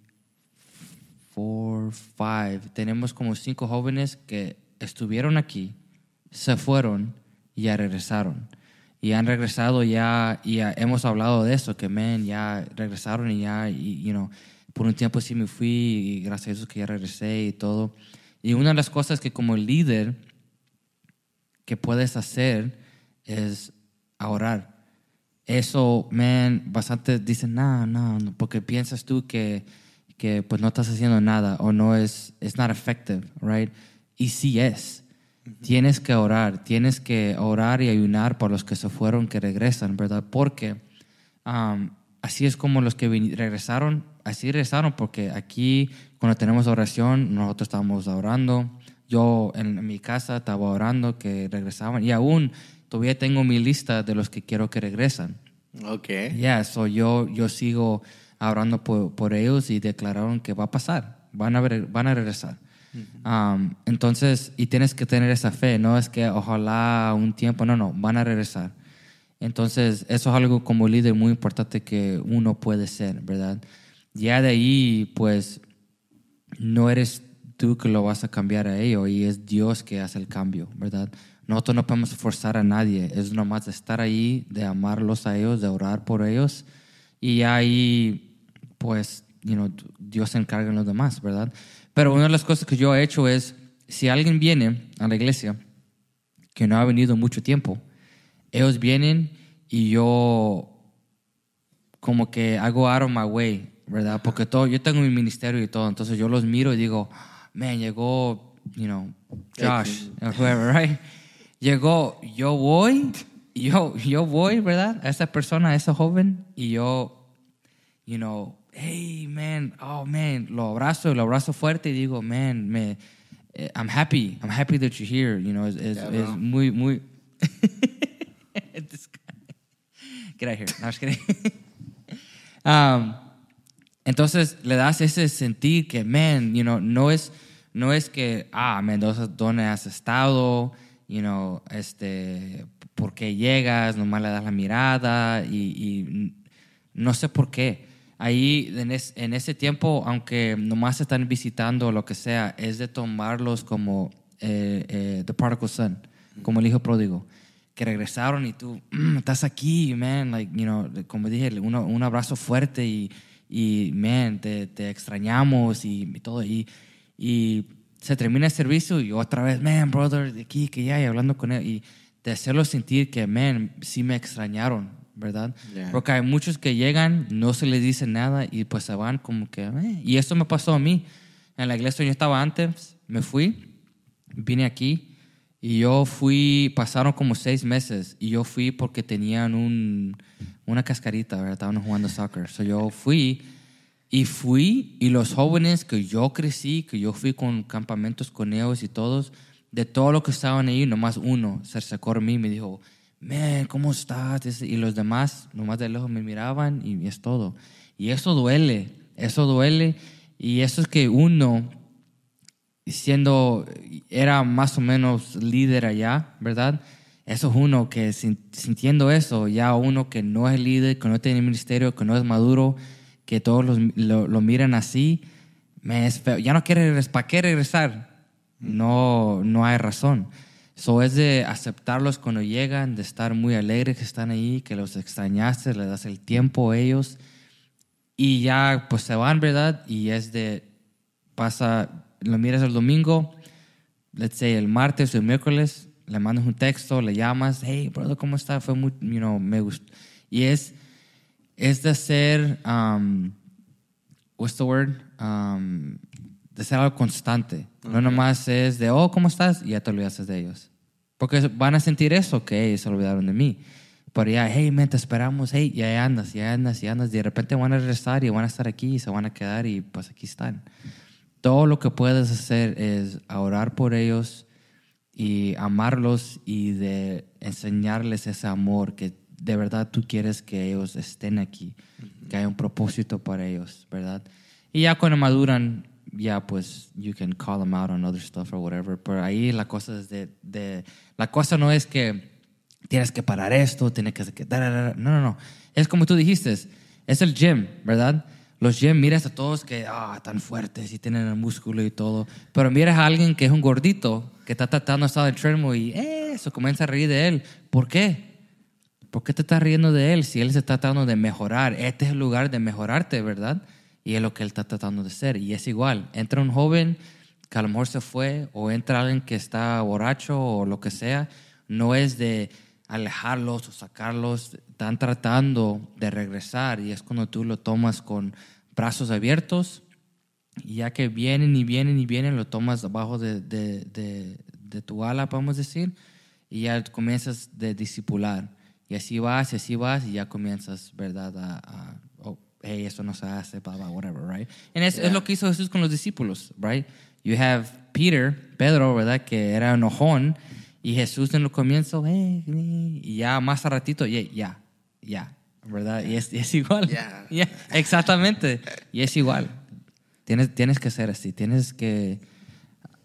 four, five. Tenemos como cinco jóvenes que estuvieron aquí, se fueron y ya regresaron. Y han regresado ya, y ya hemos hablado de eso, que men, ya regresaron y ya, y, you know, por un tiempo sí me fui y gracias a Dios que ya regresé y todo. Y una de las cosas que como líder que puedes hacer es orar. Eso, man, bastante dicen, no, no, no, porque piensas tú que, que pues no estás haciendo nada o no es, it's not effective, right? Y sí es. Tienes que orar, tienes que orar y ayunar por los que se fueron, que regresan, ¿verdad? Porque um, así es como los que regresaron, así regresaron, porque aquí cuando tenemos oración, nosotros estamos orando. Yo en mi casa estaba orando que regresaban y aún todavía tengo mi lista de los que quiero que regresan. Ok. Ya, so yo, yo sigo orando por, por ellos y declararon que va a pasar, van a, ver- van a regresar. Um, entonces, y tienes que tener esa fe, no es que ojalá un tiempo, no, no, van a regresar. Entonces, eso es algo como líder muy importante que uno puede ser, ¿verdad? Ya de ahí, pues, no eres tú que lo vas a cambiar a ellos y es Dios que hace el cambio, ¿verdad? Nosotros no podemos forzar a nadie, es nomás de estar ahí, de amarlos a ellos, de orar por ellos y ahí, pues, you know, Dios se encarga en los demás, ¿verdad? Pero una de las cosas que yo he hecho es, si alguien viene a la iglesia que no ha venido mucho tiempo, ellos vienen y yo como que hago out of my way, ¿verdad? Porque todo, yo tengo mi ministerio y todo, entonces yo los miro y digo, man, llegó, you know, Josh, or whoever, (laughs) right? Llegó, yo voy, yo, yo voy, ¿verdad? A esa persona, a ese joven, y yo, you know, hey, man, oh, man, lo abrazo, lo abrazo fuerte y digo, man, me, eh, I'm happy, I'm happy that you're here, you know, es, es, Yeah, es muy, muy... (laughs) Get out of here. No, just kidding. (laughs) Um, entonces le das ese sentir que, man, you know, no es, no es que, ah, Mendoza, ¿dónde has estado? You know, este, ¿por qué llegas? Nomás le das la mirada y, no sé por qué. Ahí, en, es- en ese tiempo, aunque nomás están visitando lo que sea, es de tomarlos como eh, eh, The Prodigal Son, como el hijo pródigo que regresaron y tú "Mm, estás aquí, man, like, you know, como dije, uno- un abrazo fuerte y, y man, te, te extrañamos y, y todo. Y, y se termina el servicio y otra vez, man, brother, de aquí, que ya, y hablando con él. Y de hacerlo sentir que, man, sí me extrañaron, ¿verdad? Yeah. Porque hay muchos que llegan, no se les dice nada y pues se van como que, "Eh". y eso me pasó a mí. En la iglesia donde yo estaba antes, me fui, vine aquí y yo fui, pasaron como seis meses y yo fui porque tenían un, una cascarita, ¿verdad? Estaban jugando soccer. So yo fui y fui y los jóvenes que yo crecí, que yo fui con campamentos con ellos y todos, de todo lo que estaban ahí, nomás uno se acercó a mí y me dijo, man, ¿cómo estás? Y los demás, nomás de lejos me miraban y es todo. Y eso duele, eso duele. Y eso es que uno siendo, era más o menos líder allá, ¿verdad? Eso es uno que sin- sintiendo eso, ya uno que no es líder, que no tiene ministerio, que no es maduro, que todos los- lo, miran así, me. Ya no quiere regresar. ¿Para qué regresar? No, no hay razón. So es de aceptarlos cuando llegan, de estar muy alegres que están ahí, que los extrañaste, le das el tiempo a ellos y ya pues se van, ¿verdad? Y es de, pasa, lo miras el domingo, let's say el martes o el miércoles, le mandas un texto, le llamas, hey, brother, ¿cómo está? Fue muy, you know, me gustó. Y es, es de ser, um, what's the word? Um, de ser algo constante. No nomás es de, oh, ¿cómo estás? Y ya te olvidaste de ellos. Porque van a sentir eso, que "Hey, se olvidaron de mí. Pero ya, hey, te esperamos, hey, y ahí andas, y ahí andas, y andas. Y de repente van a regresar y van a estar aquí y se van a quedar y pues aquí están. Todo lo que puedes hacer es orar por ellos y amarlos y de enseñarles ese amor que de verdad tú quieres que ellos estén aquí, que haya un propósito para ellos, ¿verdad? Y ya cuando maduran, ya pues you can call them out on other stuff or whatever, pero ahí la cosa es de, de la cosa no es que tienes que parar esto, tienes que no, no, no, es como tú dijiste, es el gym, ¿verdad? Los gym, miras a todos que, ah, tan fuertes y tienen el músculo y todo. Pero miras a alguien que es un gordito, que está tratando de estar treadmill y eso comienza a reír de él. ¿Por qué? ¿Por qué te estás riendo de él si él se está tratando de mejorar? Este es el lugar de mejorarte, ¿verdad? Y es lo que él está tratando de hacer. Y es igual. Entra un joven que a lo se fue, o entra alguien que está borracho o lo que sea. No es de alejarlos o sacarlos. Están tratando de regresar y es cuando tú lo tomas con brazos abiertos. Y ya que vienen y vienen y vienen, lo tomas abajo de, de, de, de tu ala, podemos decir, y ya comienzas de discipular. Y así vas, y así vas, y ya comienzas, ¿verdad? A, a oh, hey, eso no se hace, blah, blah, whatever, right? Y es, es, lo que hizo Jesús con los discípulos, right? You have Peter, Pedro, ¿verdad? Que era enojón, y Jesús en el comienzo, hey, y ya más a ratito, ya, ya, ya, ¿verdad? Y es, es igual. Ya. (laughs) Yeah, exactamente. Y es igual. Tienes, tienes que ser así, tienes que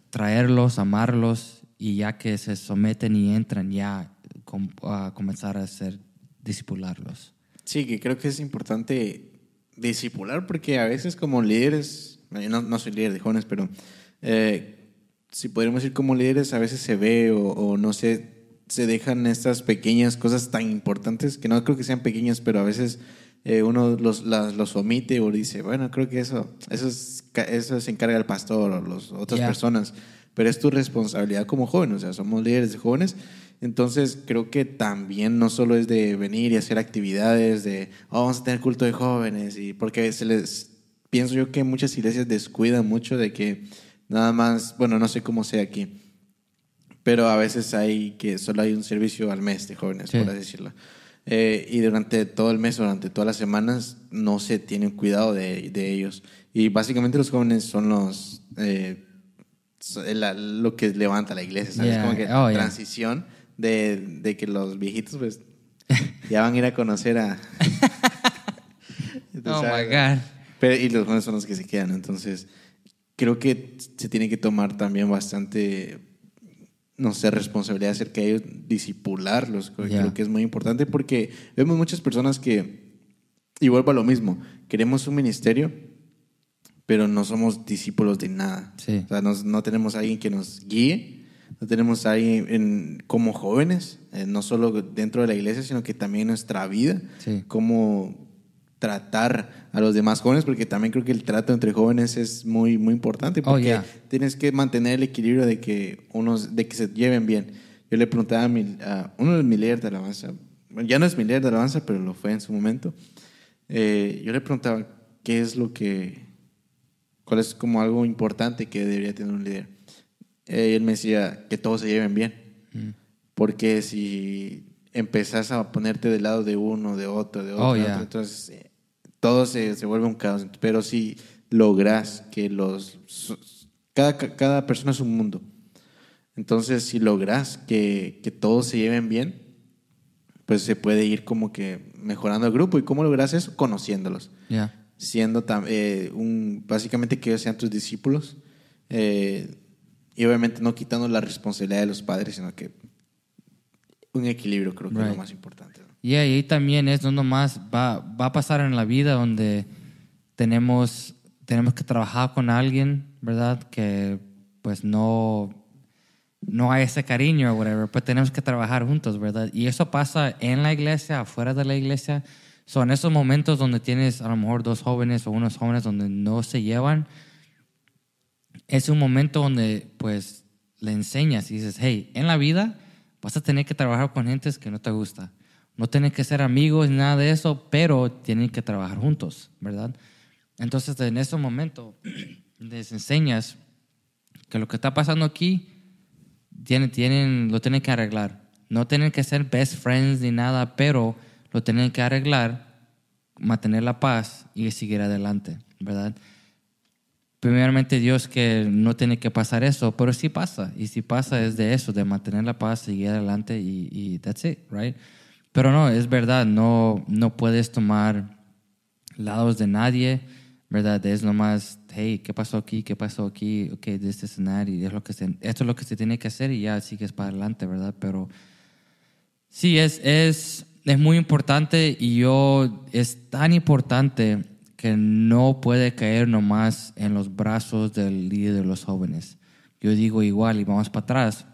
traerlos, amarlos, y ya que se someten y entran, ya com, a comenzar a hacer, discipularlos. Sí, que creo que es importante discipular, porque a veces como líderes, no, no soy líder de jóvenes, pero eh, si podríamos decir como líderes, a veces se ve o, o no sé, se dejan estas pequeñas cosas tan importantes, que no creo que sean pequeñas, pero a veces eh, uno los, las, los omite o dice, bueno, creo que eso, eso, es, eso se encarga el pastor o las otras Yeah. personas, pero es tu responsabilidad como joven, o sea, somos líderes de jóvenes, entonces creo que también no solo es de venir y hacer actividades, de "Oh, vamos a tener culto de jóvenes, y porque se les, pienso yo que muchas iglesias descuidan mucho de que nada más, bueno, no sé cómo sea aquí, pero a veces hay que solo hay un servicio al mes de jóvenes, Sí. por así decirlo. Eh, y durante todo el mes, durante todas las semanas, no se tienen cuidado de, de ellos. Y básicamente los jóvenes son los eh, so- la- lo que levanta la iglesia, ¿sabes? Yeah. Como que Oh, yeah. transición de, de que los viejitos pues (laughs) ya van a ir a conocer a... (laughs) Oh Entonces, my God. pero, y los jóvenes son los que se quedan. Entonces, creo que se tiene que tomar también bastante, no sé, responsabilidad acerca de ellos, disipularlos. Creo, Ya. creo que es muy importante porque vemos muchas personas que, y vuelvo a lo mismo, queremos un ministerio, pero no somos discípulos de nada. Sí. O sea, nos- no tenemos a alguien que nos guíe, no tenemos a alguien en- como jóvenes, eh, no solo dentro de la iglesia, sino que también en nuestra vida, Sí. cómo tratar a los demás jóvenes, porque también creo que el trato entre jóvenes es muy, muy importante, Oh, porque yeah. tienes que mantener el equilibrio de que, unos, de que se lleven bien. Yo le preguntaba a, mi- a uno de mis líderes de alabanza, ya no es mi líder de alabanza, pero lo fue en su momento, eh, yo le preguntaba qué es lo que, cuál es como algo importante que debería tener un líder. Eh, y él me decía que todos se lleven bien. Mm. Porque si empezás a ponerte del lado de uno, de otro, de otro, Oh, de yeah. otro, entonces eh, todo se, se vuelve un caos. Pero si logras que los... Cada, cada persona es un mundo. Entonces, si logras que, que todos se lleven bien, pues se puede ir como que mejorando el grupo. ¿Y cómo logras eso? Conociéndolos Yeah. siendo eh, un, básicamente que ellos sean tus discípulos eh, y obviamente no quitando la responsabilidad de los padres, sino que un equilibrio creo que es lo Right. más importante. ¿No? Y ahí también es donde más va, va a pasar en la vida donde tenemos, tenemos que trabajar con alguien, ¿verdad? Que pues no, no hay ese cariño o whatever, pues tenemos que trabajar juntos, ¿verdad? Y eso pasa en la iglesia, afuera de la iglesia. Son esos momentos donde tienes a lo mejor dos jóvenes o unos jóvenes donde no se llevan. Es un momento donde pues le enseñas y dices, hey, en la vida vas a tener que trabajar con gentes que no te gusta. No tienen que ser amigos ni nada de eso, pero tienen que trabajar juntos, ¿verdad? Entonces, en ese momento (clears throat) les enseñas que lo que está pasando aquí tienen, tienen, lo tienen que arreglar. No tienen que ser best friends ni nada, pero lo tienen que arreglar, mantener la paz y seguir adelante, ¿verdad? Primeramente Dios que no tiene que pasar eso, pero sí pasa. Y si pasa es de eso, de mantener la paz, seguir adelante y, y that's it, right? Pero no, es verdad, no, no puedes tomar lados de nadie, ¿verdad? Es nomás, hey, ¿qué pasó aquí? ¿Qué pasó aquí? Ok, this, and that, y es lo que se, esto es lo que se tiene que hacer y ya sigues para adelante, ¿verdad? Pero sí, es, es es muy importante y yo es tan importante que no puede caer nomás en los brazos del líder de los jóvenes. Yo digo igual y vamos para atrás,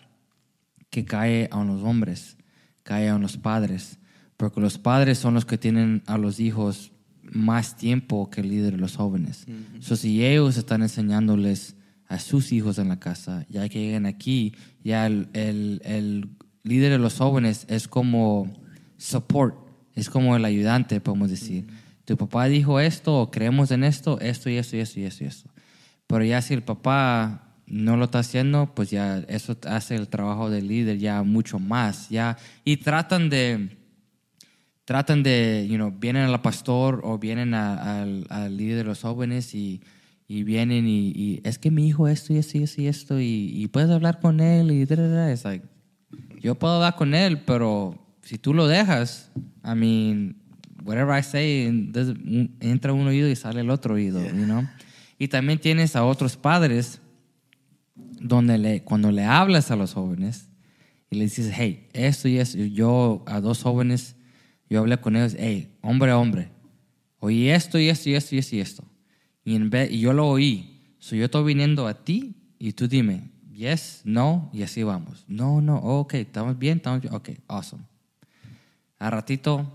que cae a los hombres, cae a los padres, porque los padres son los que tienen a los hijos más tiempo que el líder de los jóvenes. So, si ellos están enseñándoles a sus hijos en la casa, ya que lleguen aquí, ya el, el, el líder de los jóvenes es como support, es como el ayudante, podemos decir. Tu papá dijo esto, o creemos en esto, esto y esto y esto y esto y esto. Pero ya si el papá no lo está haciendo, pues ya eso hace el trabajo del líder ya mucho más, ya. Y tratan de, tratan de, you know, vienen al pastor o vienen a- al, al líder de los jóvenes y, y vienen y, y, es que mi hijo esto y esto y esto y esto y, y puedes hablar con él y da, da, da". Es like, yo puedo hablar con él, pero si tú lo dejas, I mean, whatever I say, entra un oído y sale el otro oído, you know? Y también tienes a otros padres donde le, cuando le hablas a los jóvenes y le dices, hey, esto y eso, yo a dos jóvenes, yo hablé con ellos, hey, hombre hombre, oí esto y esto y esto y esto y esto. Y, en vez, yo lo oí, so yo estoy viniendo a ti y tú dime, yes, no, y así vamos. No, no, ok, estamos bien, estamos bien, ok, awesome. A ratito,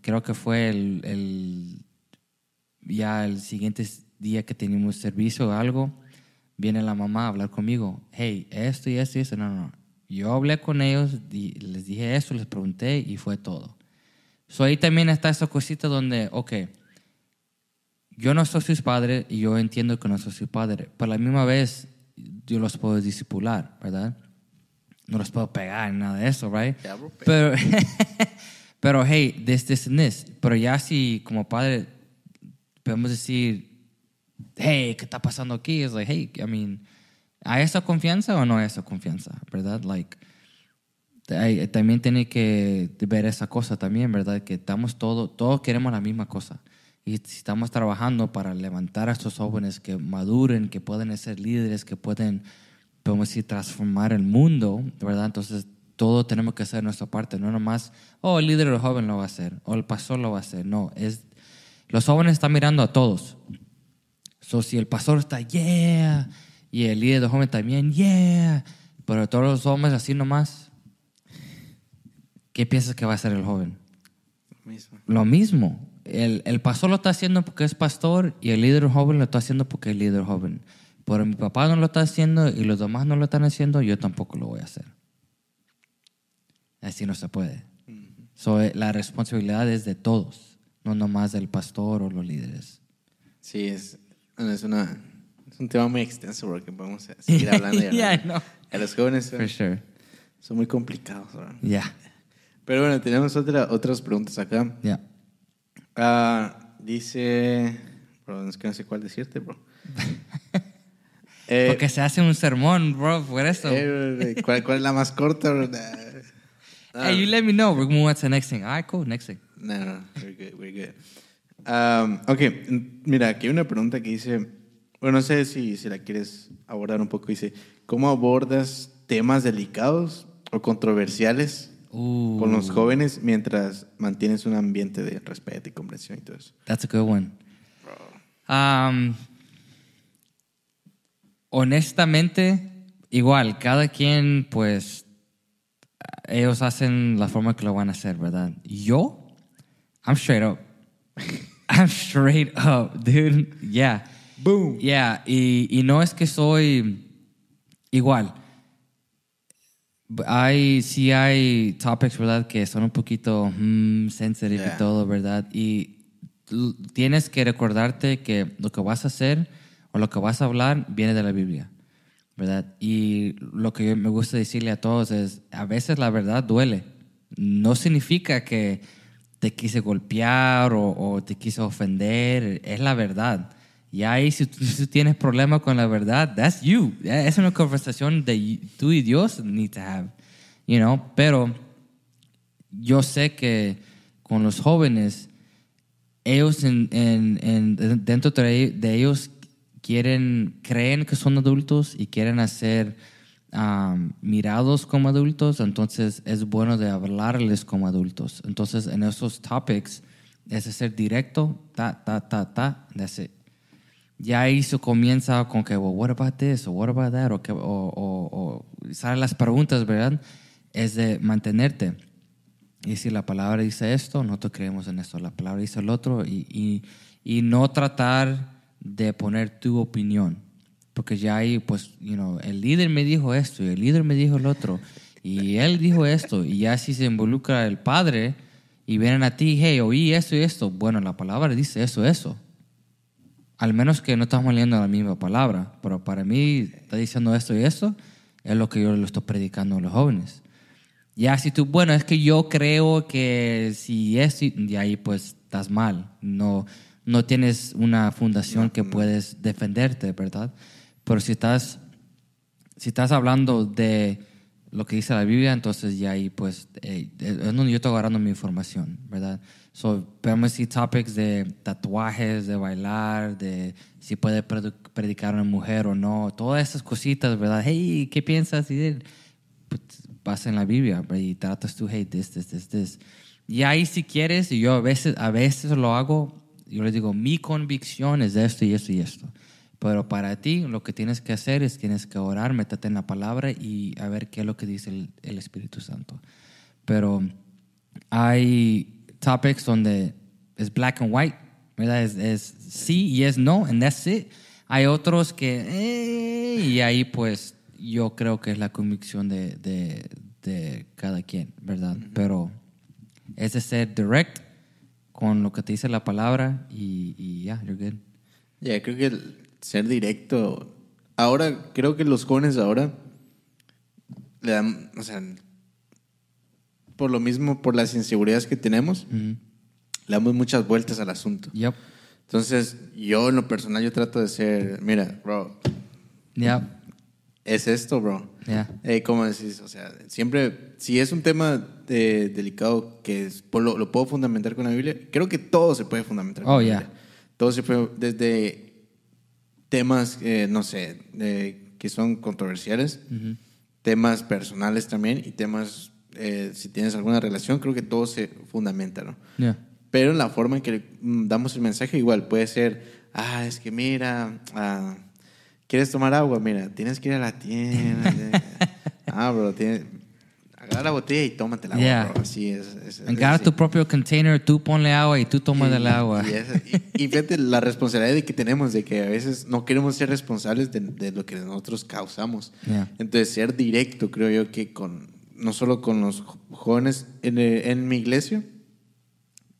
creo que fue el, el- ya el siguiente día que teníamos servicio o algo, viene la mamá a hablar conmigo. Hey, esto y esto y esto. No, no, no. Yo hablé con ellos, les dije eso, les pregunté y fue todo. So ahí también está esa cosita donde, ok, yo no soy su padre y yo entiendo que no soy su padre, pero a la misma vez yo los puedo disipular, ¿verdad? No los puedo pegar, nada de eso, right? Yeah, bro, Pero, (laughs) pero hey, this, this, and this. Pero ya si como padre podemos decir, hey, ¿qué está pasando aquí? Es like, hey, I mean, ¿hay esa confianza o no hay esa confianza? ¿Verdad? Like, hay- también tiene que ver esa cosa también, ¿verdad? Que estamos todos, todos queremos la misma cosa. Y si estamos trabajando para levantar a estos jóvenes que maduren, que pueden ser líderes, que pueden, podemos decir, transformar el mundo, ¿verdad? Entonces, todo tenemos que hacer nuestra parte, no nomás, oh, el líder o joven lo va a hacer, o el pastor lo va a hacer. No, es, los jóvenes están mirando a todos. So, si el pastor está, yeah, y el líder de joven también, yeah, pero todos los hombres así nomás, ¿qué piensas que va a hacer el joven? Mismo. Lo mismo. El, el pastor lo está haciendo porque es pastor y el líder joven lo está haciendo porque es líder joven. Pero mi papá no lo está haciendo y los demás no lo están haciendo, yo tampoco lo voy a hacer. Así no se puede. So, eh, la responsabilidad es de todos, no nomás del pastor o los líderes. Sí, es, bueno, es, una, es un tema muy extenso porque podemos (laughs) seguir hablando y. (laughs) Yeah, know. A los jóvenes son, For sure. son muy complicados. ¿verdad? Yeah. Pero bueno, tenemos otra, otras preguntas acá. Yeah. Ah, dice. Bro, es que no sé cuál decirte, bro. Eh, (laughs) Porque se hace un sermón, bro, por eso. eh, ¿cuál, ¿Cuál es la más corta, bro? Hey, you let me know. We're going on to the next thing. All right, cool. Next thing. No, no, we're good, we're good. Um, ok, mira, aquí hay una pregunta que dice, bueno, no sé si, si la quieres abordar un poco, dice, ¿cómo abordas temas delicados o controversiales Ooh, con los jóvenes mientras mantienes un ambiente de respeto y comprensión y todo eso? that's a good one. Um, honestamente, igual, cada quien, pues, ellos hacen la forma que lo van a hacer, ¿verdad? Yo, I'm straight up. (laughs) I'm straight up, dude. Yeah. Boom. Yeah, y, y no es que soy igual. Hay, sí hay topics, ¿verdad? Que son un poquito mm, sensitive Yeah. y todo, ¿verdad? Y tienes que recordarte que lo que vas a hacer o lo que vas a hablar viene de la Biblia, ¿verdad? Y lo que yo me gusta decirle a todos es, a veces la verdad duele. No significa que te quise golpear o, te quise ofender, es la verdad. Y ahí si tú, tienes problema con la verdad, that's you. Es una conversación de tú y Dios need to have, you know, pero yo sé que con los jóvenes, ellos en, en- en- dentro de, de ellos quieren, creen que son adultos y quieren hacer um, mirados como adultos, entonces es bueno de hablarles como adultos. Entonces, en esos topics, es ser directo, ta, ta, ta, ta, that's it. Ya ahí se comienza con que, well, what about this, or what about that, o, o, o, o salen las preguntas, ¿verdad? Es de mantenerte. Y si la palabra dice esto, nosotros creemos en esto. La palabra dice el otro y, y, y no tratar de poner tu opinión. Porque ya ahí, pues, you know, el líder me dijo esto y el líder me dijo el otro y él dijo esto. Y ya si se involucra el padre y vienen a ti, hey, oí esto y esto. Bueno, la palabra dice eso, eso. Al menos que no estamos leyendo la misma palabra. Pero para mí está diciendo esto y esto. Es lo que yo le estoy predicando a los jóvenes. Ya si tú, bueno, es que yo creo que si es, y ahí pues estás mal. No, no tienes una fundación que puedes defenderte, ¿verdad? Pero si estás, si estás hablando de lo que dice la Biblia, entonces ya ahí pues eh, es donde yo estoy agarrando mi información, ¿verdad? So, podemos decir topics de tatuajes, de bailar, de si puede predicar una mujer o no, todas esas cositas, ¿verdad? Hey, ¿qué piensas? Y pues, vas en la Biblia ¿verdad? y tratas tú, hey, this, this, this, this. Y ahí si quieres, y yo a veces, a veces lo hago, yo les digo, mi convicción es esto y esto y esto. Pero para ti lo que tienes que hacer es tienes que orar, métete en la palabra y a ver qué es lo que dice el, el Espíritu Santo. Pero hay topics donde es black and white, ¿verdad? Es, es sí y es no, and that's it. Hay otros que, eh, y ahí pues yo creo que es la convicción de, de, de cada quien, ¿verdad? Pero es de ser direct con lo que te dice la palabra y, y ya, you're good. Ya, creo que ser directo. Ahora, creo que los jóvenes ahora le dan, o sea, por lo mismo, por las inseguridades que tenemos, le damos muchas vueltas al asunto. Yep. Entonces, yo en lo personal, yo trato de ser, mira, bro, Yep. es esto, bro. Yeah. Eh, ¿Cómo decís? O sea, siempre, si es un tema de- delicado que es- lo, lo puedo fundamentar con la Biblia, creo que todo se puede fundamentar con Oh, la yeah. Biblia. Todo se puede, desde temas, eh, no sé, de- que son controversiales, temas personales también y temas, eh, si tienes alguna relación, creo que todo se fundamenta, ¿no? Yeah. Pero en la forma en que mm, damos el mensaje igual puede ser, ah, es que mira, ah, ¿quieres tomar agua? Mira, tienes que ir a la tienda. (laughs) ah, bro, tienes, agarra la botella y tómate el agua, Yeah. bro. Así es. es- Agarra tu propio container, tú ponle agua y tú tomas del agua. Y, es- y- y fíjate la responsabilidad de que tenemos de que a veces no queremos ser responsables de, de lo que nosotros causamos. Yeah. Entonces, ser directo, creo yo que con no solo con los jóvenes en, eh, en mi iglesia,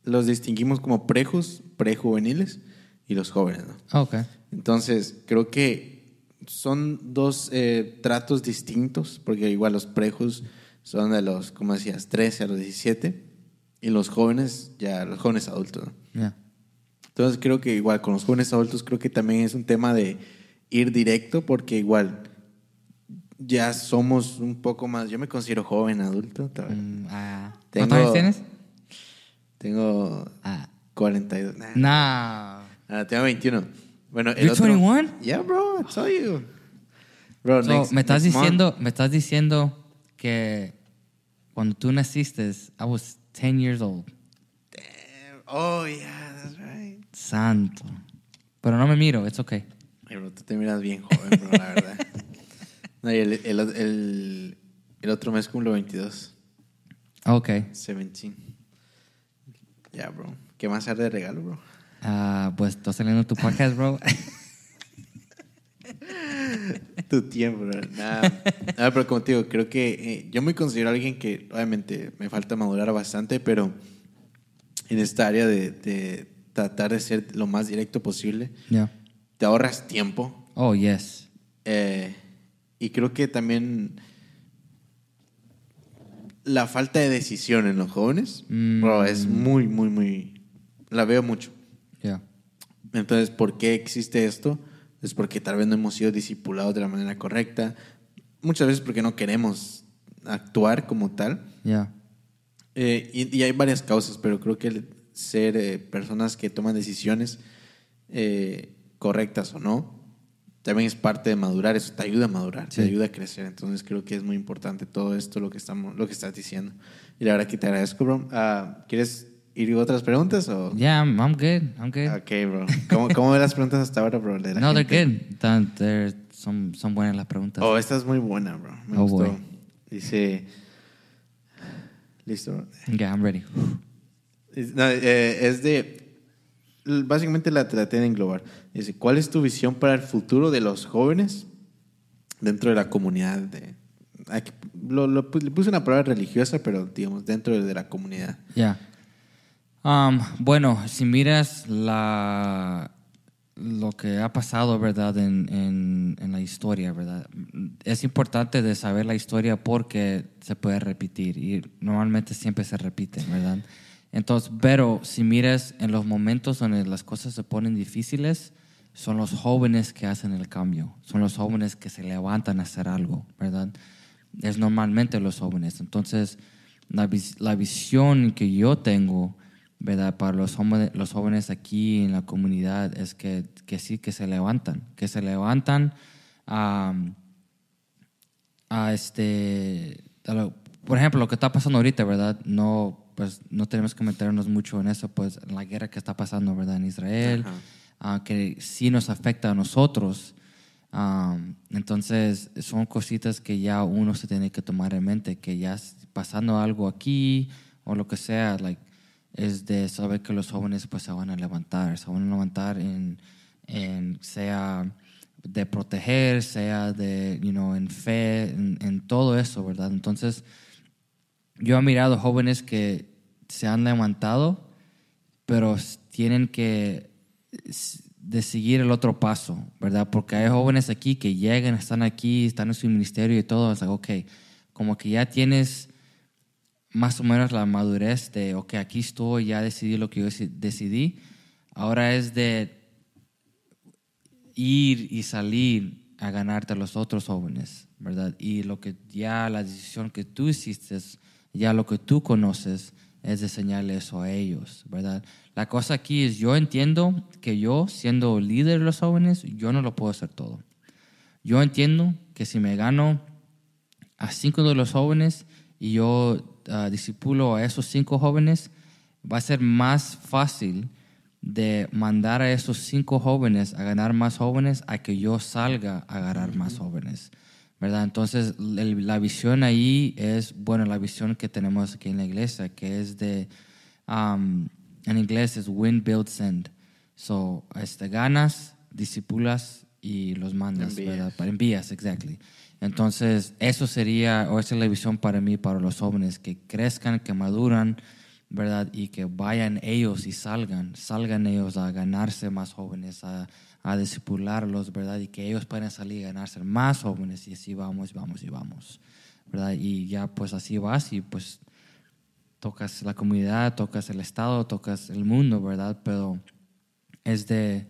los distinguimos como prejos, prejuveniles y los jóvenes. ¿no? Ok. Entonces, creo que son dos eh, tratos distintos, porque igual los prejos son de los, como decías, 13 a los 17, y los jóvenes, ya los jóvenes adultos. ¿no? Yeah. Entonces, creo que igual con los jóvenes adultos, creo que también es un tema de ir directo, porque igual ya somos un poco más, yo me considero joven adulto. Mm, ah. Tengo- ¿Cuántos años tienes? tengo Ah. 42. nah. Nah. Ah, tengo 21. Bueno, el You're otro, 21? Yeah, bro, I told you. Bro, So, next- me estás next month- diciendo, me estás diciendo que cuando tú naciste, I was 10 years old. Damn. Oh, yeah, that's right. Santo. Pero no me miro, it's okay. Ay, bro, tú te miras bien joven, bro, la verdad. (laughs) No, y el, el, el, el otro mes cumplo 22. Okay. 17. Ya, bro. ¿Qué más hacer de regalo, bro? Ah, pues está saliendo tu podcast, bro. (laughs) Tu tiempo. Nada. Nada, pero como te digo, creo que eh, yo me considero alguien que obviamente me falta madurar bastante, pero en esta área de, de tratar de ser lo más directo posible, yeah. te ahorras tiempo. Oh, yes. eh, y creo que también la falta de decisión en los jóvenes, Mm. bro, es muy, muy, muy... La veo mucho. Yeah. Entonces, ¿por qué existe esto? Es porque tal vez no hemos sido discipulados de la manera correcta. Muchas veces porque no queremos actuar como tal. Yeah. Eh, y, y hay varias causas, pero creo que ser eh, personas que toman decisiones eh, correctas o no, también es parte de madurar, eso te ayuda a madurar, Sí. te ayuda a crecer. Entonces creo que es muy importante todo esto, lo que, estamos, lo que estás diciendo. Y la verdad que te agradezco, bro. Ah, ¿Quieres ir otras preguntas? O? Yeah, I'm, I'm good. I'm good. Ok, bro. ¿Cómo, cómo ves las preguntas hasta ahora, bro? de la no, they're gente? good. Tan- they're- son, son buenas las preguntas. Oh, esta es muy buena, bro. Me Oh, gustó. boy. Dice... Listo, bro. Yeah, I'm ready. Es, no, eh, es de. Básicamente la traté de englobar. Dice: ¿Cuál es tu visión para el futuro de los jóvenes dentro de la comunidad? De, aquí, lo, lo pu- le puse una palabra religiosa, pero digamos dentro de la comunidad. Ya. Um, bueno, si miras la, lo que ha pasado, ¿verdad? En, en, en la historia, ¿verdad? Es importante de saber la historia porque se puede repetir y normalmente siempre se repite, ¿verdad? Entonces, pero si miras en los momentos donde las cosas se ponen difíciles, son los jóvenes que hacen el cambio, son los jóvenes que se levantan a hacer algo, ¿verdad? Es normalmente los jóvenes. Entonces, la, vis- la visión que yo tengo, ¿verdad? Para los jóvenes, los jóvenes aquí en la comunidad es que, que sí, que se levantan, que se levantan a, a este, a lo- por ejemplo, lo que está pasando ahorita, ¿verdad? No, pues no tenemos que meternos mucho en eso, pues en la guerra que está pasando, ¿verdad? En Israel, ah, que sí nos afecta a nosotros. Um, entonces, son cositas que ya uno se tiene que tomar en mente, que ya pasando algo aquí o lo que sea, like, es de saber que los jóvenes pues se van a levantar, se van a levantar en, en sea de proteger, sea de, you know, en fe, en, todo eso, ¿verdad? Entonces, yo he mirado jóvenes que se han levantado, pero tienen que de seguir el otro paso, ¿verdad? Porque hay jóvenes aquí que llegan, están aquí, están en su ministerio y todo, es like, ok, como que ya tienes más o menos la madurez de, ok, aquí estoy, ya decidí lo que yo deci- decidí, ahora es de ir y salir a ganarte a los otros jóvenes, ¿verdad? Y lo que ya la decisión que tú hiciste, ya lo que tú conoces, es de enseñarle eso a ellos, ¿verdad? La cosa aquí es, yo entiendo que yo, siendo líder de los jóvenes, yo no lo puedo hacer todo. Yo entiendo que si me gano a cinco de los jóvenes y yo disipulo a esos cinco jóvenes, va a ser más fácil de mandar a esos cinco jóvenes a ganar más jóvenes a que yo salga a ganar más jóvenes. ¿Verdad? Entonces, el- la visión ahí es, bueno, la visión que tenemos aquí en la iglesia, que es de, um, en inglés es win, build, send. So, este, ganas, disipulas y los mandas, Envías. ¿verdad? Para envías, exactly. Entonces, eso sería, o esa es la visión para mí, para los jóvenes, que crezcan, que maduran, ¿verdad? Y que vayan ellos y salgan, salgan ellos a ganarse más jóvenes, a, a discipularlos, ¿verdad? Y que ellos puedan salir a ganarse más jóvenes y así vamos, vamos y vamos, ¿verdad? Y ya pues así vas y pues tocas la comunidad, tocas el Estado, tocas el mundo, ¿verdad? Pero es de,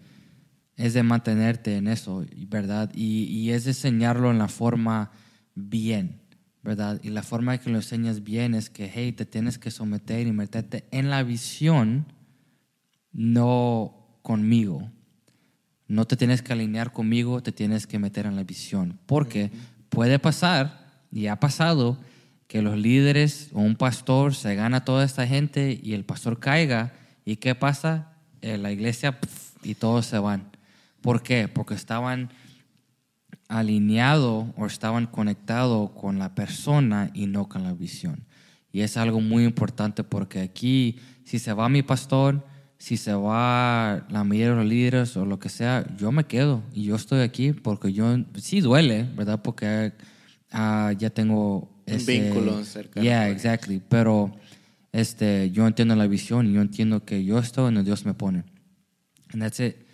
es de mantenerte en eso, ¿verdad? Y, y es de enseñarlo en la forma bien, ¿verdad? Y la forma que lo enseñas bien es que, hey, te tienes que someter y meterte en la visión, no conmigo. No te tienes que alinear conmigo, te tienes que meter en la visión. Porque puede pasar, y ha pasado, que los líderes o un pastor se gana a toda esta gente y el pastor caiga. ¿Y qué pasa? Eh, la iglesia y todos se van. ¿Por qué? Porque estaban alineados o estaban conectados con la persona y no con la visión. Y es algo muy importante porque aquí, si se va mi pastor, si se va la mayoría de los líderes o lo que sea, yo me quedo y yo estoy aquí porque yo, sí duele, ¿verdad? Porque ah, ya tengo Un ese- vínculo cercano. Yeah, exactly. Pero este, yo entiendo la visión y yo entiendo que yo estoy donde Dios me pone. And that's it.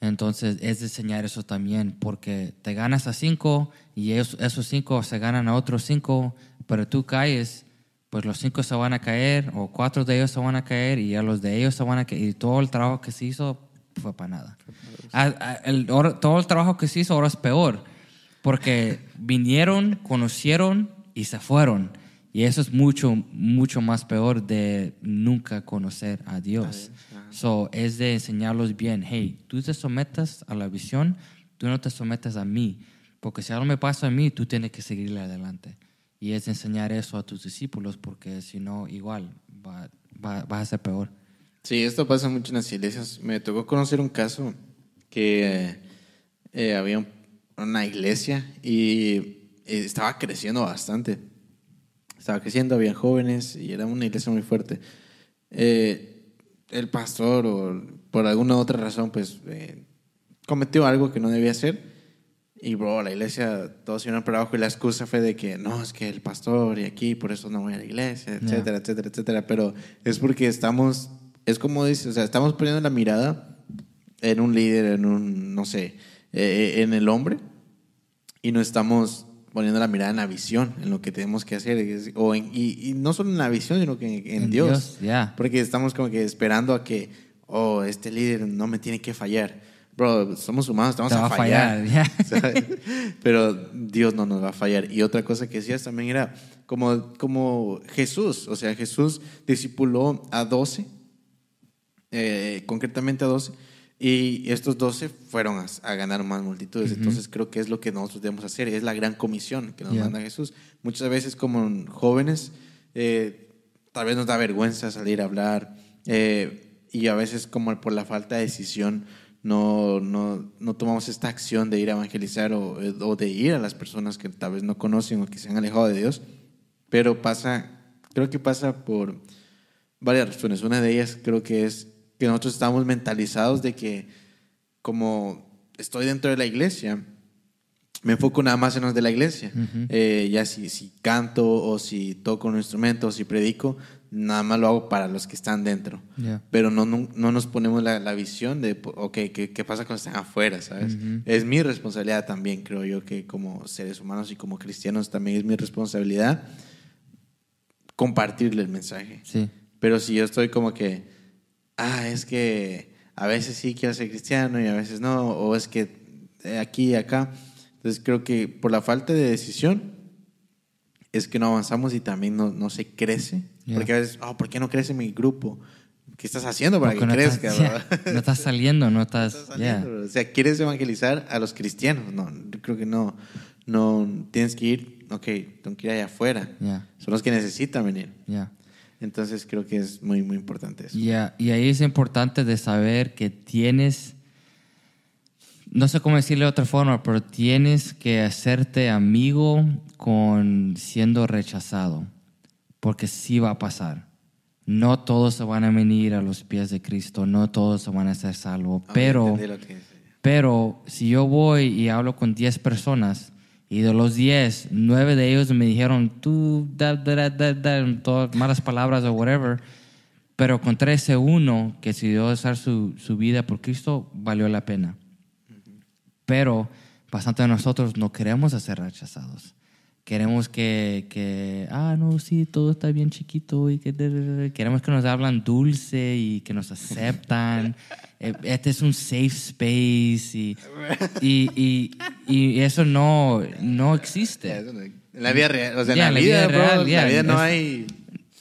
Entonces es de enseñar eso también, porque te ganas a cinco y esos cinco se ganan a otros cinco, pero tú caes, pues los cinco se van a caer o cuatro de ellos se van a caer y ya los de ellos se van a caer y todo el trabajo que se hizo fue para nada. Todo el trabajo que se hizo ahora es peor, porque vinieron, conocieron y se fueron. Y eso es mucho, mucho más peor de nunca conocer a Dios. So, es de enseñarlos bien, hey, tú te sometas a la visión, tú no te sometes a mí, porque si algo me pasa a mí, tú tienes que seguirle adelante. Y es enseñar eso a tus discípulos, porque si no, igual, va, va, va a ser peor. Sí, esto pasa mucho en las iglesias. Me tocó conocer un caso que eh, había un- una iglesia y eh, estaba creciendo bastante. Estaba creciendo, había jóvenes y era una iglesia muy fuerte. Eh, el pastor, o por alguna otra razón, pues eh, cometió algo que no debía hacer. Y, bro, la iglesia, todos se iban para abajo y la excusa fue de que no, es que el pastor y aquí, por eso no voy a la iglesia, etcétera, etcétera, etcétera. Pero es porque estamos, es como dice, o sea, estamos poniendo la mirada en un líder, en un, no sé, eh, en el hombre y no estamos poniendo la mirada en la visión, en lo que tenemos que hacer. O en- y, y no solo en la visión, sino que en, en En Dios. Dios. Porque estamos como que esperando a que, oh, este líder no me tiene que fallar. Bro, somos humanos, estamos a fallar. (laughs) Pero Dios no nos va a fallar. Y otra cosa que decías también era como, como Jesús. O sea, Jesús discipuló a 12, eh, concretamente a 12. Y estos 12 fueron a, a ganar más multitudes. Entonces creo que es lo que nosotros debemos hacer. Es la gran comisión que nos Yeah. manda Jesús. Muchas veces como jóvenes, eh, tal vez nos da vergüenza salir a hablar. eh, y a veces como por la falta de decisión no, no, no tomamos esta acción de ir a evangelizar o, o de ir a las personas que tal vez no conocen o que se han alejado de Dios. Pero pasa, creo que pasa por varias razones. Una de ellas creo que es que nosotros estamos mentalizados de que como estoy dentro de la iglesia, me enfoco nada más en los de la iglesia. Eh, ya si, si canto o si toco un instrumento o si predico, nada más lo hago para los que están dentro. Ya. Pero no, no, no nos ponemos la, la visión de, ok, ¿qué, qué pasa cuando están afuera? ¿sabes? Es mi responsabilidad también, creo yo, que como seres humanos y como cristianos también es mi responsabilidad compartirle el mensaje. Sí. Pero si yo estoy como que, ah, es que a veces sí quiero ser cristiano y a veces no, o es que eh, aquí y acá. Entonces creo que por la falta de decisión es que no avanzamos y también no, no se crece. Ya. Porque a veces, oh, ¿por qué no crece mi grupo? ¿Qué estás haciendo para Porque que no crezca? estás, (laughs) ya, no estás saliendo, no estás. Estás ya. saliendo, bro. O sea, ¿quieres evangelizar a los cristianos? No, yo creo que no. No, tienes que ir, ok, tengo que ir allá afuera. Son los que necesitan venir. Entonces creo que es muy, muy importante eso. Ya, Y ahí es importante de saber que tienes, no sé cómo decirle de otra forma, pero tienes que hacerte amigo con siendo rechazado, porque sí va a pasar. No todos se van a venir a los pies de Cristo, no todos se van a ser salvos, Ah, pero... Pero si yo voy y hablo con 10 personas y de los 10, 9 de ellos me dijeron, tú, da, da, da, da, da", todas malas palabras o whatever, pero encontré ese uno que decidió usar su, su vida por Cristo, valió la pena. Pero bastante de nosotros no queremos ser rechazados. Queremos que, que, ah, no, sí, todo está bien chiquito y que da, da, da". queremos que nos hablan dulce y que nos aceptan. (laughs) Eh, Este es un safe space y, (laughs) y, y, y eso no, no existe. eso En la vida real, o sea, Ya, en la vida, bro, real, en ya, la vida no es- hay...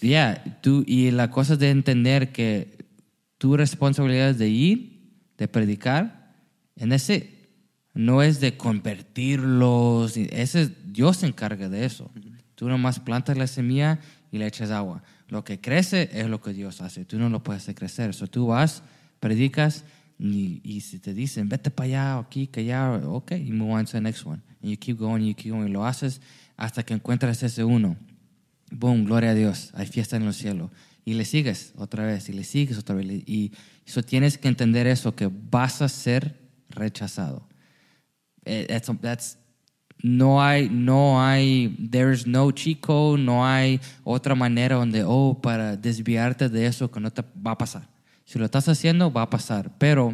Ya, tú, y la cosa es de entender que tu responsabilidad es de ir, de predicar, en ese no es de convertirlos, ese Dios se encarga de eso. Tú nomás plantas la semilla y le echas agua. Lo que crece es lo que Dios hace. Tú no lo puedes hacer crecer. So, tú vas, predicas y, y si te dicen vete para allá, aquí, que allá, ok, you move on to the next one. And you keep going, you keep going. Y lo haces hasta que encuentras ese uno. Boom, gloria a Dios, hay fiesta en los cielos. Y le sigues otra vez, y le sigues otra vez. Y eso tienes que entender eso, que vas a ser rechazado. Eh, that's- that's- no hay, no hay, there is no chico, no hay otra manera donde, oh, para desviarte de eso que no te va a pasar. Si lo estás haciendo, va a pasar. Pero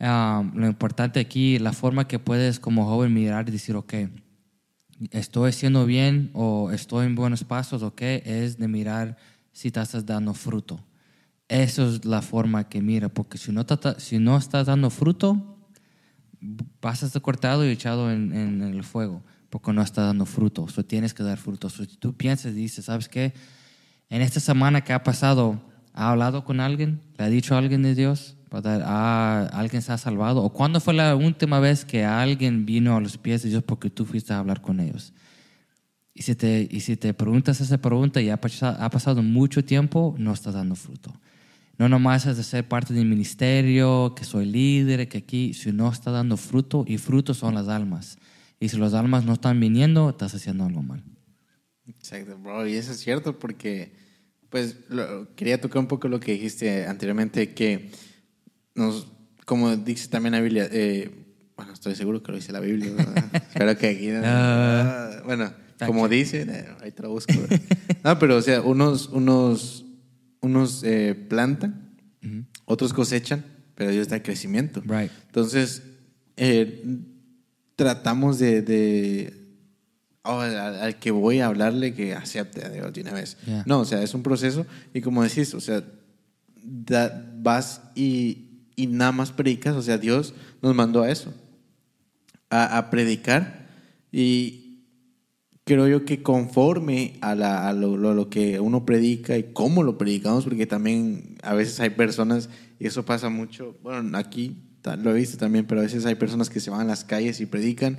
um, lo importante aquí, la forma que puedes como joven mirar y decir, ok, estoy haciendo bien o estoy en buenos pasos, ok, es de mirar si te estás dando fruto. Esa es la forma que mira, porque si no, estás dando fruto, vas a estar cortado y echado en, el fuego, porque no está dando fruto. O tienes que dar fruto. Si tú piensas y dices, ¿sabes qué? En esta semana que ha pasado, ¿ha hablado con alguien? ¿Le ha dicho a alguien de Dios? ¿verdad? Ah, ¿Alguien se ha salvado? ¿O cuándo fue la última vez que alguien vino a los pies de Dios porque tú fuiste a hablar con ellos? Y si te, y si te preguntas esa pregunta y ha pasado, ha pasado mucho tiempo, no estás dando fruto. No nomás es de ser parte del ministerio, que soy líder, que aquí, si no está dando fruto, y frutos son las almas. Y si las almas no están viniendo, estás haciendo algo mal. Exacto, bro. Y eso es cierto porque, pues, lo- quería tocar un poco lo que dijiste anteriormente, que nos, como dice también la Biblia, eh, bueno, estoy seguro que lo dice la Biblia. (laughs) Espero que aquí... no- Ah. bueno, como dice, eh, ahí te lo busco. ¿verdad? No, pero, o sea, unos, unos, unos eh, plantan, otros cosechan, pero Dios da crecimiento. Right. Entonces, eh, tratamos de, de oh, al, al que voy a hablarle que acepte de una vez. Yeah. No, o sea, es un proceso y como decís, o sea, da- vas y, y nada más predicas, o sea, Dios nos mandó a eso, a, a predicar y creo yo que conforme a, la, a lo, lo- lo que uno predica y cómo lo predicamos, porque también a veces hay personas, y eso pasa mucho, bueno, aquí lo he visto también, pero a veces hay personas que se van a las calles y predican,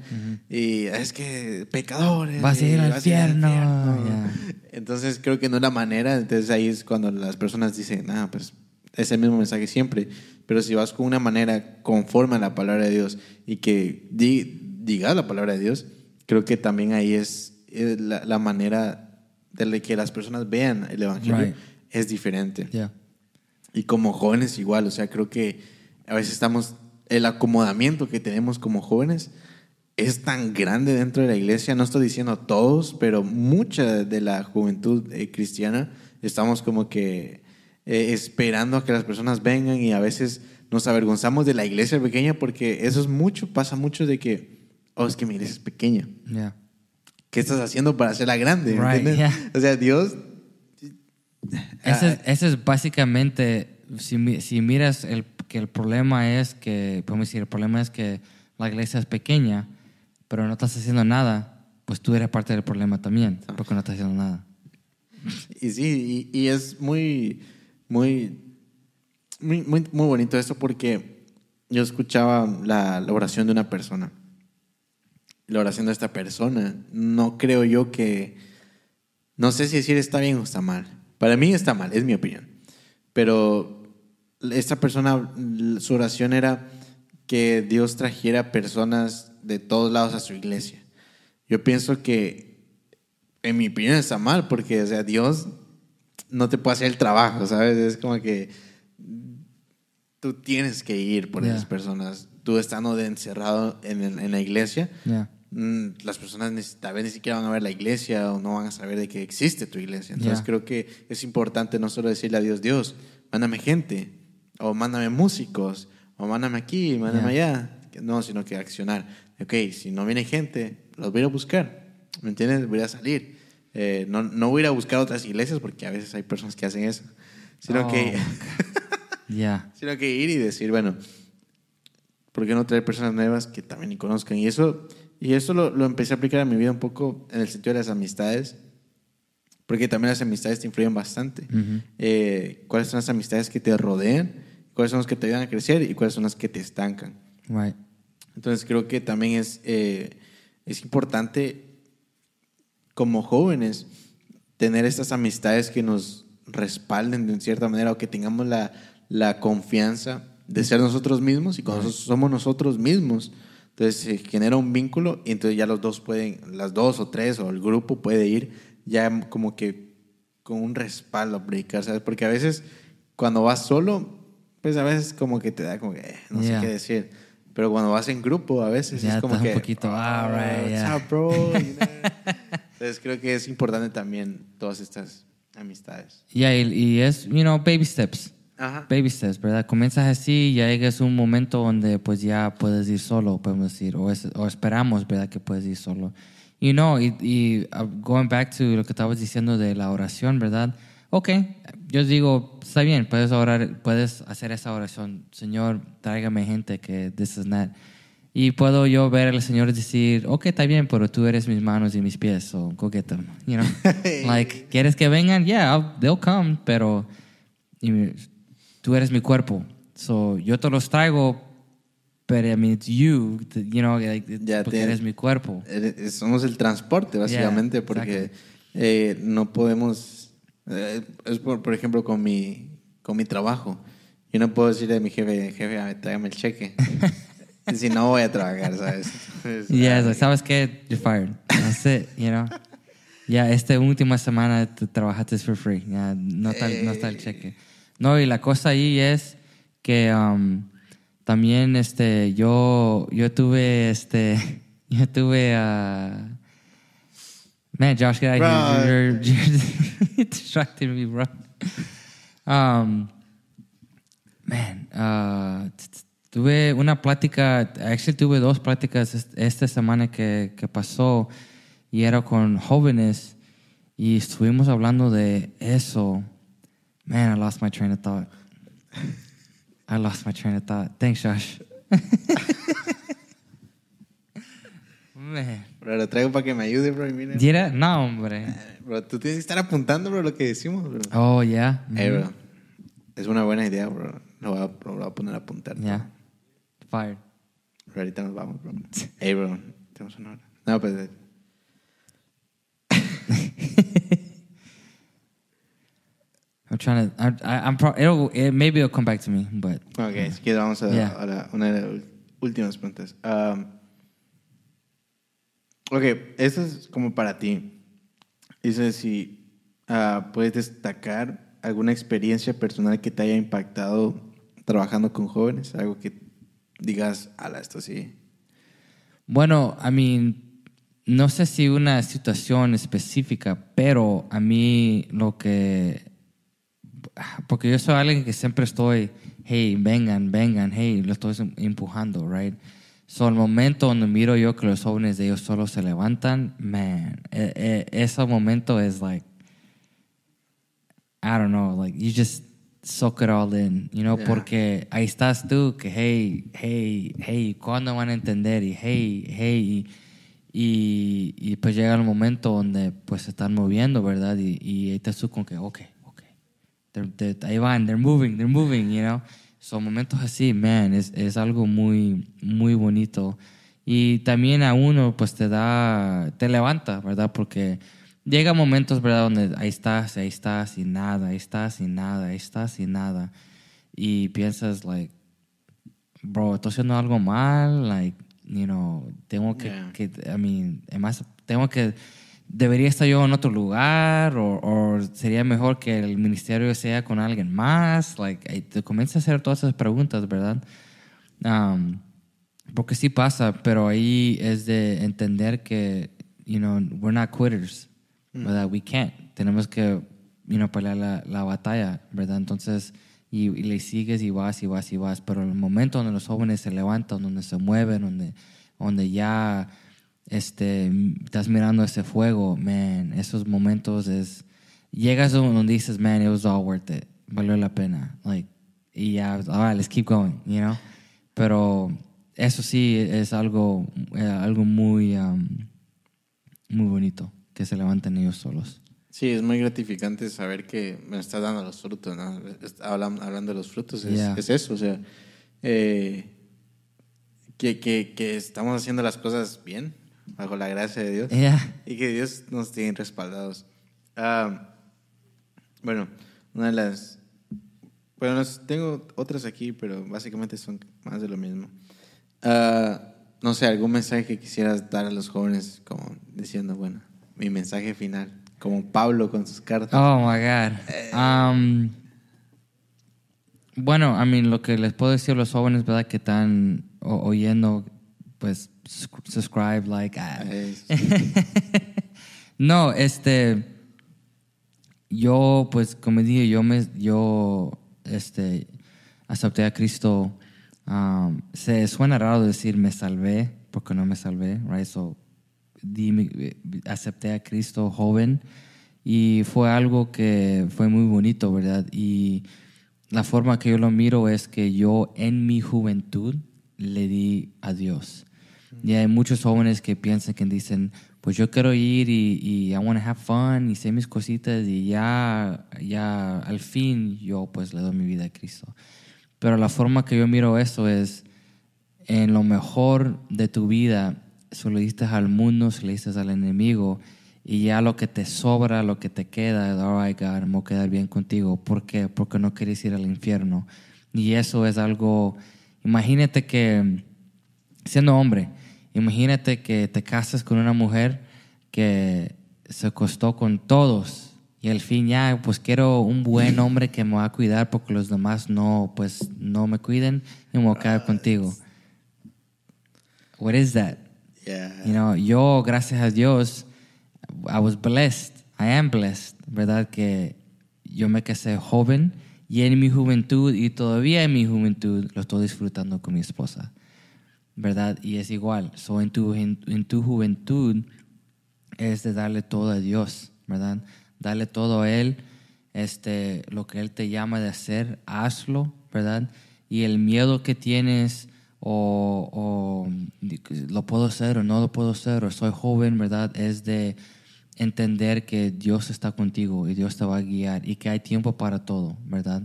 y es que pecadores. Vas a ir al infierno. Entonces creo que no es la manera, entonces ahí es cuando las personas dicen, ah, pues es el mismo mensaje siempre, pero si vas con una manera conforme a la palabra de Dios y que di- digas la palabra de Dios, creo que también ahí es, es la, la manera de que las personas vean el Evangelio Right. es diferente. Yeah. Y como jóvenes igual, o sea, creo que a veces estamos, el acomodamiento que tenemos como jóvenes es tan grande dentro de la iglesia, no estoy diciendo todos, pero mucha de la juventud eh, cristiana estamos como que eh, esperando a que las personas vengan y a veces nos avergonzamos de la iglesia pequeña porque eso es mucho, pasa mucho de que, oh, es que mi iglesia es pequeña. Yeah. ¿Qué estás haciendo para hacerla grande? ¿Me Right, yeah. O sea, Dios... Ese, Ah, es- ese es básicamente, si, si miras el, que el problema es que, podemos decir, el problema es que la iglesia es pequeña, pero no estás haciendo nada, pues tú eres parte del problema también, porque no estás haciendo nada. Y sí, y, y es muy, muy, muy, muy, bonito esto porque yo escuchaba la, la oración de una persona. La oración de esta persona, no creo yo que, no sé si decir está bien o está mal. Para mí está mal, es mi opinión. Pero esta persona, su oración era que Dios trajera personas de todos lados a su iglesia. Yo pienso que en mi opinión está mal porque, o sea, Dios no te puede hacer el trabajo, ¿sabes? Es como que tú tienes que ir por Yeah. esas personas. Tú estando de encerrado en, la iglesia, Yeah. mm, las personas tal vez ni siquiera van a ver la iglesia o no van a saber de que existe tu iglesia. Entonces Yeah. creo que es importante no solo decirle a Dios, Dios, mándame gente, o mándame músicos, o mándame aquí, mándame allá. Que No, sino que accionar. Ok, si no viene gente, los voy a ir a buscar. ¿Me entiendes? Voy a salir. Eh, no, no voy a ir a buscar otras iglesias porque a veces hay personas que hacen eso. Sino Oh. (laughs) que Yeah. sino que ir y decir, bueno, ¿por qué no traer personas nuevas que también ni conozcan? Y eso, y eso lo, lo empecé a aplicar a mi vida un poco en el sentido de las amistades, porque también las amistades te influyen bastante. Ujú. Eh, ¿Cuáles son las amistades que te rodean? ¿Cuáles son las que te ayudan a crecer? ¿Y cuáles son las que te estancan? Right. Entonces creo que también es, eh, es importante como jóvenes tener estas amistades que nos respalden de cierta manera o que tengamos la, la confianza de ser nosotros mismos y cuando nosotros somos nosotros mismos, entonces se genera un vínculo y entonces ya los dos pueden, las dos o tres o el grupo puede ir ya como que con un respaldo a predicar, ¿sabes? Porque a veces cuando vas solo, pues a veces como que te da como que eh, no Yeah. sé qué decir. Pero cuando vas en grupo, a veces Ya es como estás un que. poquito, ah, "Oh, right, yeah." up, bro? You know? (laughs) Entonces creo que es importante también todas estas amistades. Yeah, y, y es, you know, baby steps. Ajá. Baby steps, ¿verdad? Comienzas así y llegas a un momento donde pues ya puedes ir solo, podemos decir, o, es- o esperamos, ¿verdad? Que puedes ir solo. Y no, y, y uh, going back to lo que estabas diciendo de la oración, ¿verdad? Ok, yo digo, está bien, puedes orar, puedes hacer esa oración, Señor, tráigame gente que this is that. Y puedo yo ver al Señor decir, ok, está bien, pero tú eres mis manos y mis pies, so go get them, you know? (laughs) like, ¿quieres que vengan? Yeah, I'll- they'll come, pero y tú eres mi cuerpo. So, yo te los traigo, pero I mean, it's you, you know, like, porque eres mi cuerpo. Eres- Somos el transporte, básicamente, Yeah, porque eh, no podemos. Eh, es por, por ejemplo con mi, con mi trabajo. Yo no puedo decirle a mi jefe, jefe, tráigame el cheque. (laughs) si no voy a trabajar, ¿sabes? Entonces, Yeah, ah, like, ¿sabes qué? You're fired. That's it, you know. Ya, esta última semana te trabajaste for free. Ya, no, está, no está el cheque. No, y la cosa ahí es que um, también este, yo, yo tuve, este, (laughs) yo tuve, uh, man, Josh, get out of here. You're, (laughs) you're, distracting me, bro. Um, man, uh, tuve una plática, actually tuve dos pláticas est- esta semana que, que pasó y era con jóvenes y estuvimos hablando de eso. Man, I lost my train of thought. I lost my train of thought. Thanks, Josh. (laughs) Bro, lo traigo para que me ayude, bro. y. No, hombre. Bro, tú tienes que estar apuntando, bro, lo que decimos, bro. Oh, yeah. Eh, bro. Es una buena idea, bro. Lo voy a, lo voy a poner a apuntar. bro. Yeah. Fired. Pero ahorita nos vamos, bro. Hey, bro. Tenemos una hora. No, pues. eh, (laughs) I'm trying to. I, I, I'm pro, it'll, it, maybe it'll come back to me, but Ok, si quieres vamos a, Yeah. a la- una de las últimas preguntas. Um, ok, esto es como para ti. Dice si ah, puedes destacar alguna experiencia personal que te haya impactado trabajando con jóvenes, algo que digas, ala, esto sí. Bueno, I mean, no sé si una situación específica, pero a mí lo que... Porque yo soy alguien que siempre estoy, hey, vengan, vengan, hey, lo estoy empujando, right? So, el momento donde miro yo que los jóvenes de ellos solo se levantan, man, e- e- ese momento es like, I don't know, like you just soak it all in, you know, Yeah. porque ahí estás tú que hey, hey, hey, ¿cuándo van a entender? Y hey, hey, y, y, y pues llega el momento donde pues se están moviendo, ¿verdad? Y, y ahí estás tú con que, ok, ok, They're- they're- ahí van, they're moving, they're moving, you know. Son momentos así, man, es, es algo muy, muy bonito. Y también a uno pues te da, te levanta, ¿verdad? Porque llega momentos, ¿verdad? Donde ahí estás, ahí estás y nada, ahí estás y nada, ahí estás y nada. Y piensas, like, bro, estoy haciendo algo mal, like, you know, tengo que, Yeah. que I mean, además, tengo que, debería estar yo en otro lugar, o, o sería mejor que el ministerio sea con alguien más, like, te comienzas a hacer todas esas preguntas, ¿verdad? Um, porque sí pasa, pero ahí es de entender que, you know, we're not quitters, ¿verdad? We can't. Tenemos que, you know, pelear la, la batalla, ¿verdad? Entonces, y, y le sigues y vas y vas y vas, pero el momento donde los jóvenes se levantan, donde se mueven, donde, donde ya este, estás mirando ese fuego, man, esos momentos es, llegas a donde dices, man, it was all worth it, valió la pena, like, y ya, all right, let's keep going, you know? Pero eso sí es algo, eh, algo muy, um, muy bonito, que se levanten ellos solos. Sí, es muy gratificante saber que me estás dando los frutos, ¿no? Hablan- hablando de los frutos, es, Yeah. es eso, o sea, eh, que, que, que estamos haciendo las cosas bien, bajo la gracia de Dios, Yeah. y que Dios nos tiene respaldados. Ah, bueno, una de las... Bueno, tengo otras aquí, pero básicamente son más de lo mismo. Ah, no sé, algún mensaje que quisieras dar a los jóvenes, como diciendo, bueno, mi mensaje final, como Pablo con sus cartas. Oh my God. Um, bueno, I mean, lo que les puedo decir a los jóvenes, ¿verdad? Que están oyendo, pues, subscribe, like. ah. (laughs) No, este. Yo, pues, como dije, yo me. Yo, este. Acepté a Cristo. um, se suena raro decir me salvé, porque no me salvé, right? So, di acepté a Cristo joven y fue algo que fue muy bonito, ¿verdad? Y la forma que yo lo miro es que yo en mi juventud le di a Dios. Y hay muchos jóvenes que piensan que dicen, pues yo quiero ir y, y I want to have fun y hacer mis cositas y ya, ya al fin yo pues le doy mi vida a Cristo. Pero la forma que yo miro eso es, en lo mejor de tu vida, se lo diste al mundo, se lo diste al enemigo, y ya lo que te sobra, lo que te queda, all right, God, me voy a quedar bien contigo. ¿Por qué? Porque no quieres ir al infierno. Y eso es algo, imagínate que, siendo hombre, imagínate que te casas con una mujer que se acostó con todos y al fin ya, pues quiero un buen hombre que me va a cuidar porque los demás no, pues no me cuiden y me voy a quedar contigo. What is that? Yeah. You know, yo, gracias a Dios, I was blessed. I am blessed, ¿verdad? Que yo me casé joven y en mi juventud y todavía en mi juventud lo estoy disfrutando con mi esposa, ¿verdad? Y es igual. So, en, tu, en, tu juventud es de darle todo a Dios, ¿verdad? Darle todo a Él, este, lo que Él te llama de hacer, hazlo, ¿verdad? Y el miedo que tienes o, o lo puedo hacer o no lo puedo hacer o soy joven, ¿verdad? Es de entender que Dios está contigo y Dios te va a guiar y que hay tiempo para todo, ¿verdad?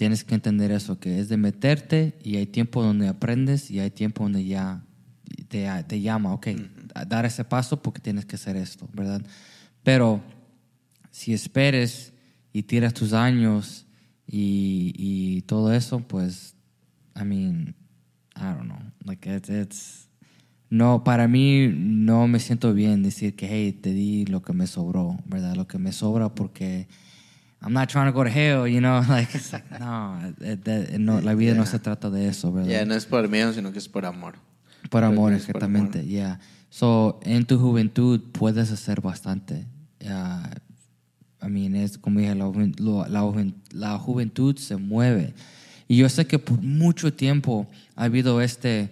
Tienes que entender eso, que es de meterte y hay tiempo donde aprendes y hay tiempo donde ya te, te llama, ok, dar ese paso porque tienes que hacer esto, ¿verdad? Pero si esperes y tiras tus años y, y todo eso, pues, I mean, I don't know, like it's, it's no, para mí no me siento bien decir que, hey, te di lo que me sobró, ¿verdad? Lo que me sobra porque I'm not trying to go to hell, you know? (laughs) Like, it's like, no, it- that- no, la vida no se trata de eso, ¿verdad? Ya no es por miedo, sino que es por amor. Por amor, Es por exactamente, yeah. So, en tu juventud puedes hacer bastante. Yeah. I mean, es como dije, la, la la juventud se mueve. Y yo sé que por mucho tiempo ha habido esta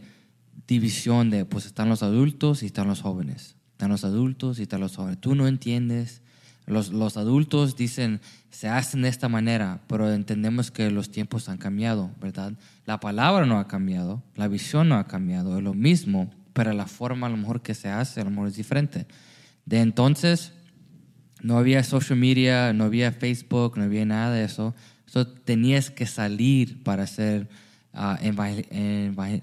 división de, pues están los adultos y están los jóvenes. Están los adultos y están los jóvenes. Tú no entiendes. Los, los adultos dicen, se hacen de esta manera, pero entendemos que los tiempos han cambiado, ¿verdad? La palabra no ha cambiado, la visión no ha cambiado, es lo mismo, pero la forma a lo mejor que se hace a lo mejor es diferente. De entonces, no había social media, no había Facebook, no había nada de eso. So, tenías que salir para evangel- evangel-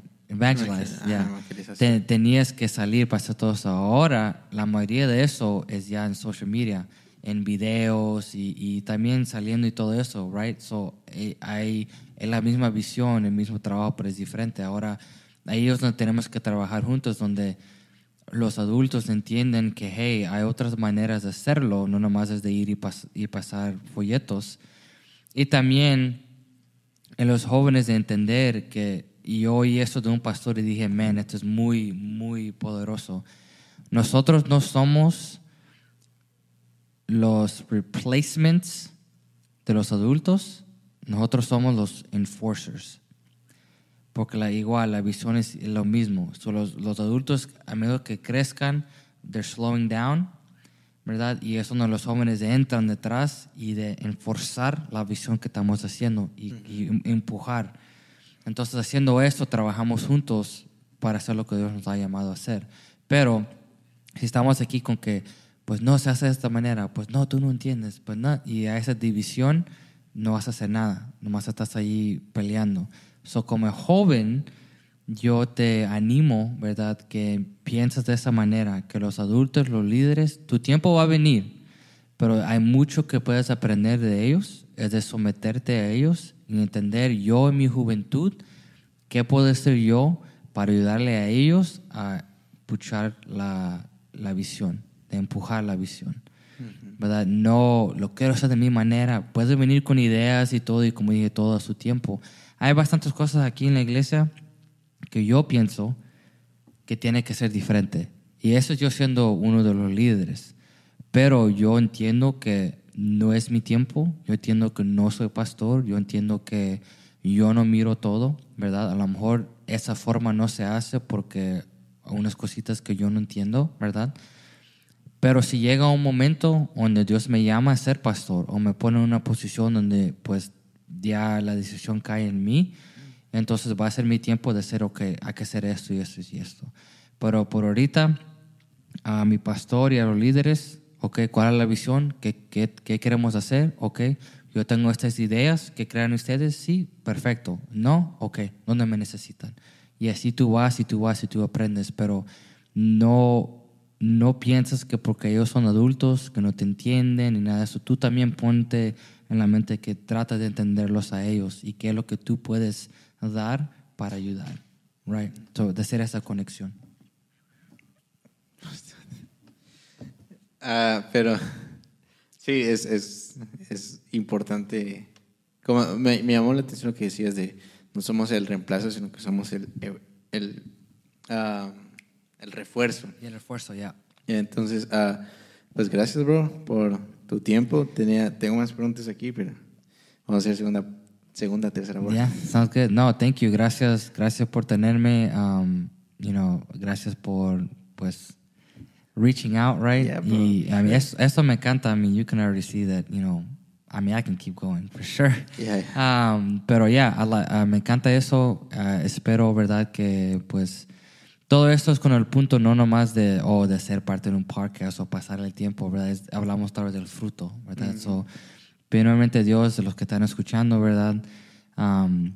yeah. evangelización. Te- tenías que salir para hacer todo eso. Ahora, la mayoría de eso es ya en social media, en videos y, y también saliendo y todo eso, right? So, eh, hay es la misma visión, el mismo trabajo, pero es diferente. Ahora, ahí es donde tenemos que trabajar juntos, donde los adultos entienden que, hey, hay otras maneras de hacerlo, no nomás es de ir y, pas- y pasar folletos. Y también en los jóvenes de entender que, y yo oí eso de un pastor y dije, man, esto es muy, muy poderoso. Nosotros no somos los replacements de los adultos, nosotros somos los enforcers. Porque la, igual, la visión es lo mismo. So, los, los adultos, a medida que crezcan, they're slowing down, ¿verdad? Y es donde los jóvenes entran detrás y de enforzar la visión que estamos haciendo y, y em- empujar. Entonces, haciendo esto, trabajamos juntos para hacer lo que Dios nos ha llamado a hacer. Pero, si estamos aquí con que, pues no se hace de esta manera, pues no, tú no entiendes, pues no, y a esa división no vas a hacer nada, nomás estás ahí peleando. So, como joven, yo te animo, ¿verdad?, que pienses de esa manera, que los adultos, los líderes, tu tiempo va a venir, pero hay mucho que puedes aprender de ellos, es de someterte a ellos y entender yo en mi juventud, qué puedo hacer yo para ayudarle a ellos a puchar la, la visión, de empujar la visión. ¿verdad? No lo quiero hacer de mi manera. Puedes venir con ideas y todo, y como dije, todo a su tiempo. Hay bastantes cosas aquí en la iglesia que yo pienso que tiene que ser diferente. Y eso yo siendo uno de los líderes. Pero yo entiendo que no es mi tiempo, yo entiendo que no soy pastor, yo entiendo que yo no miro todo, ¿verdad? A lo mejor esa forma no se hace porque unas cositas que yo no entiendo, ¿verdad? Pero si llega un momento donde Dios me llama a ser pastor o me pone en una posición donde pues ya la decisión cae en mí, entonces va a ser mi tiempo de decir, ok, hay que hacer esto y esto y esto. Pero por ahorita, a mi pastor y a los líderes, ok, ¿cuál es la visión? ¿Qué, qué, qué queremos hacer? Ok, Yo tengo estas ideas que crean ustedes, sí, perfecto. No, ok, ¿dónde me necesitan? Y así tú vas y tú vas y tú aprendes, pero no, no piensas que porque ellos son adultos, que no te entienden ni nada de eso, tú también ponte en la mente que trata de entenderlos a ellos y qué es lo que tú puedes dar para ayudar, right? So, de hacer esa conexión. Ah, pero sí, es, es, es importante. Como me, me llamó la atención lo que decías de no somos el reemplazo, sino que somos el, el, ah, el refuerzo. Y el refuerzo, ya. Y Entonces, ah, pues gracias, bro, por tu tiempo. Tenía, tengo más preguntas aquí, pero vamos a hacer segunda, segunda tercera vuelta. Yeah, sounds good. No, thank you. Gracias, gracias por tenerme. Um, you know, gracias por, pues, reaching out, right? Yeah, bro. y a mí eso, eso me encanta. I mean, you can already see that, you know, I mean, I can keep going for sure. Yeah, Um, pero yeah, I uh, me encanta eso. Uh, espero, ¿verdad? Que pues todo esto es con el punto no nomás de, oh, de ser parte de un podcast o pasar el tiempo, ¿verdad? Es- hablamos tal vez del fruto, ¿verdad? So, primeramente Dios, los que están escuchando, ¿verdad? Um,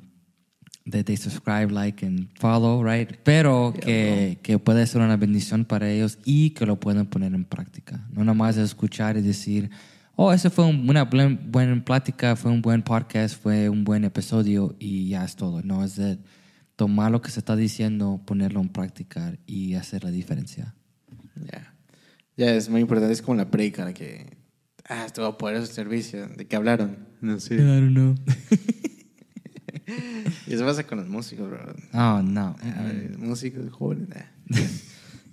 that they subscribe, like and follow, right? Pero que, que puede ser una bendición para ellos y que lo pueden poner en práctica. No nomás de escuchar y decir, oh, ese fue un- una buen- buena plática, fue un buen podcast, fue un buen episodio y ya es todo. No es de tomar lo que se está diciendo, ponerlo en práctica y hacer la diferencia. Ya. Ya, es muy importante. Es como la predica, que. Ah, esto va a poder su servicio. ¿De qué hablaron? No sé. don't know. (laughs) Y eso pasa con los músicos, bro. Oh, no. A ver, músicos jóvenes. (laughs)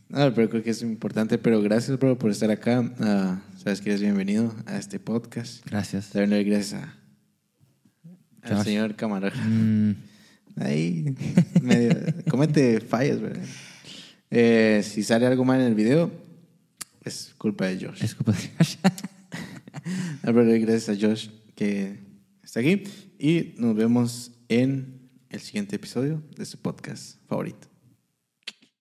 No, pero creo que es importante. Pero gracias, bro, por estar acá. Ah, sabes que eres bienvenido a este podcast. Gracias. También le gracias a, al señor camarógrafo. Mm, (laughs) Ahí, (laughs) medio, comete fallas, ¿verdad? Eh, si sale algo mal en el video, es culpa de Josh. disculpa. Ah, pero gracias a Josh que está aquí. Y nos vemos en el siguiente episodio de su podcast favorito.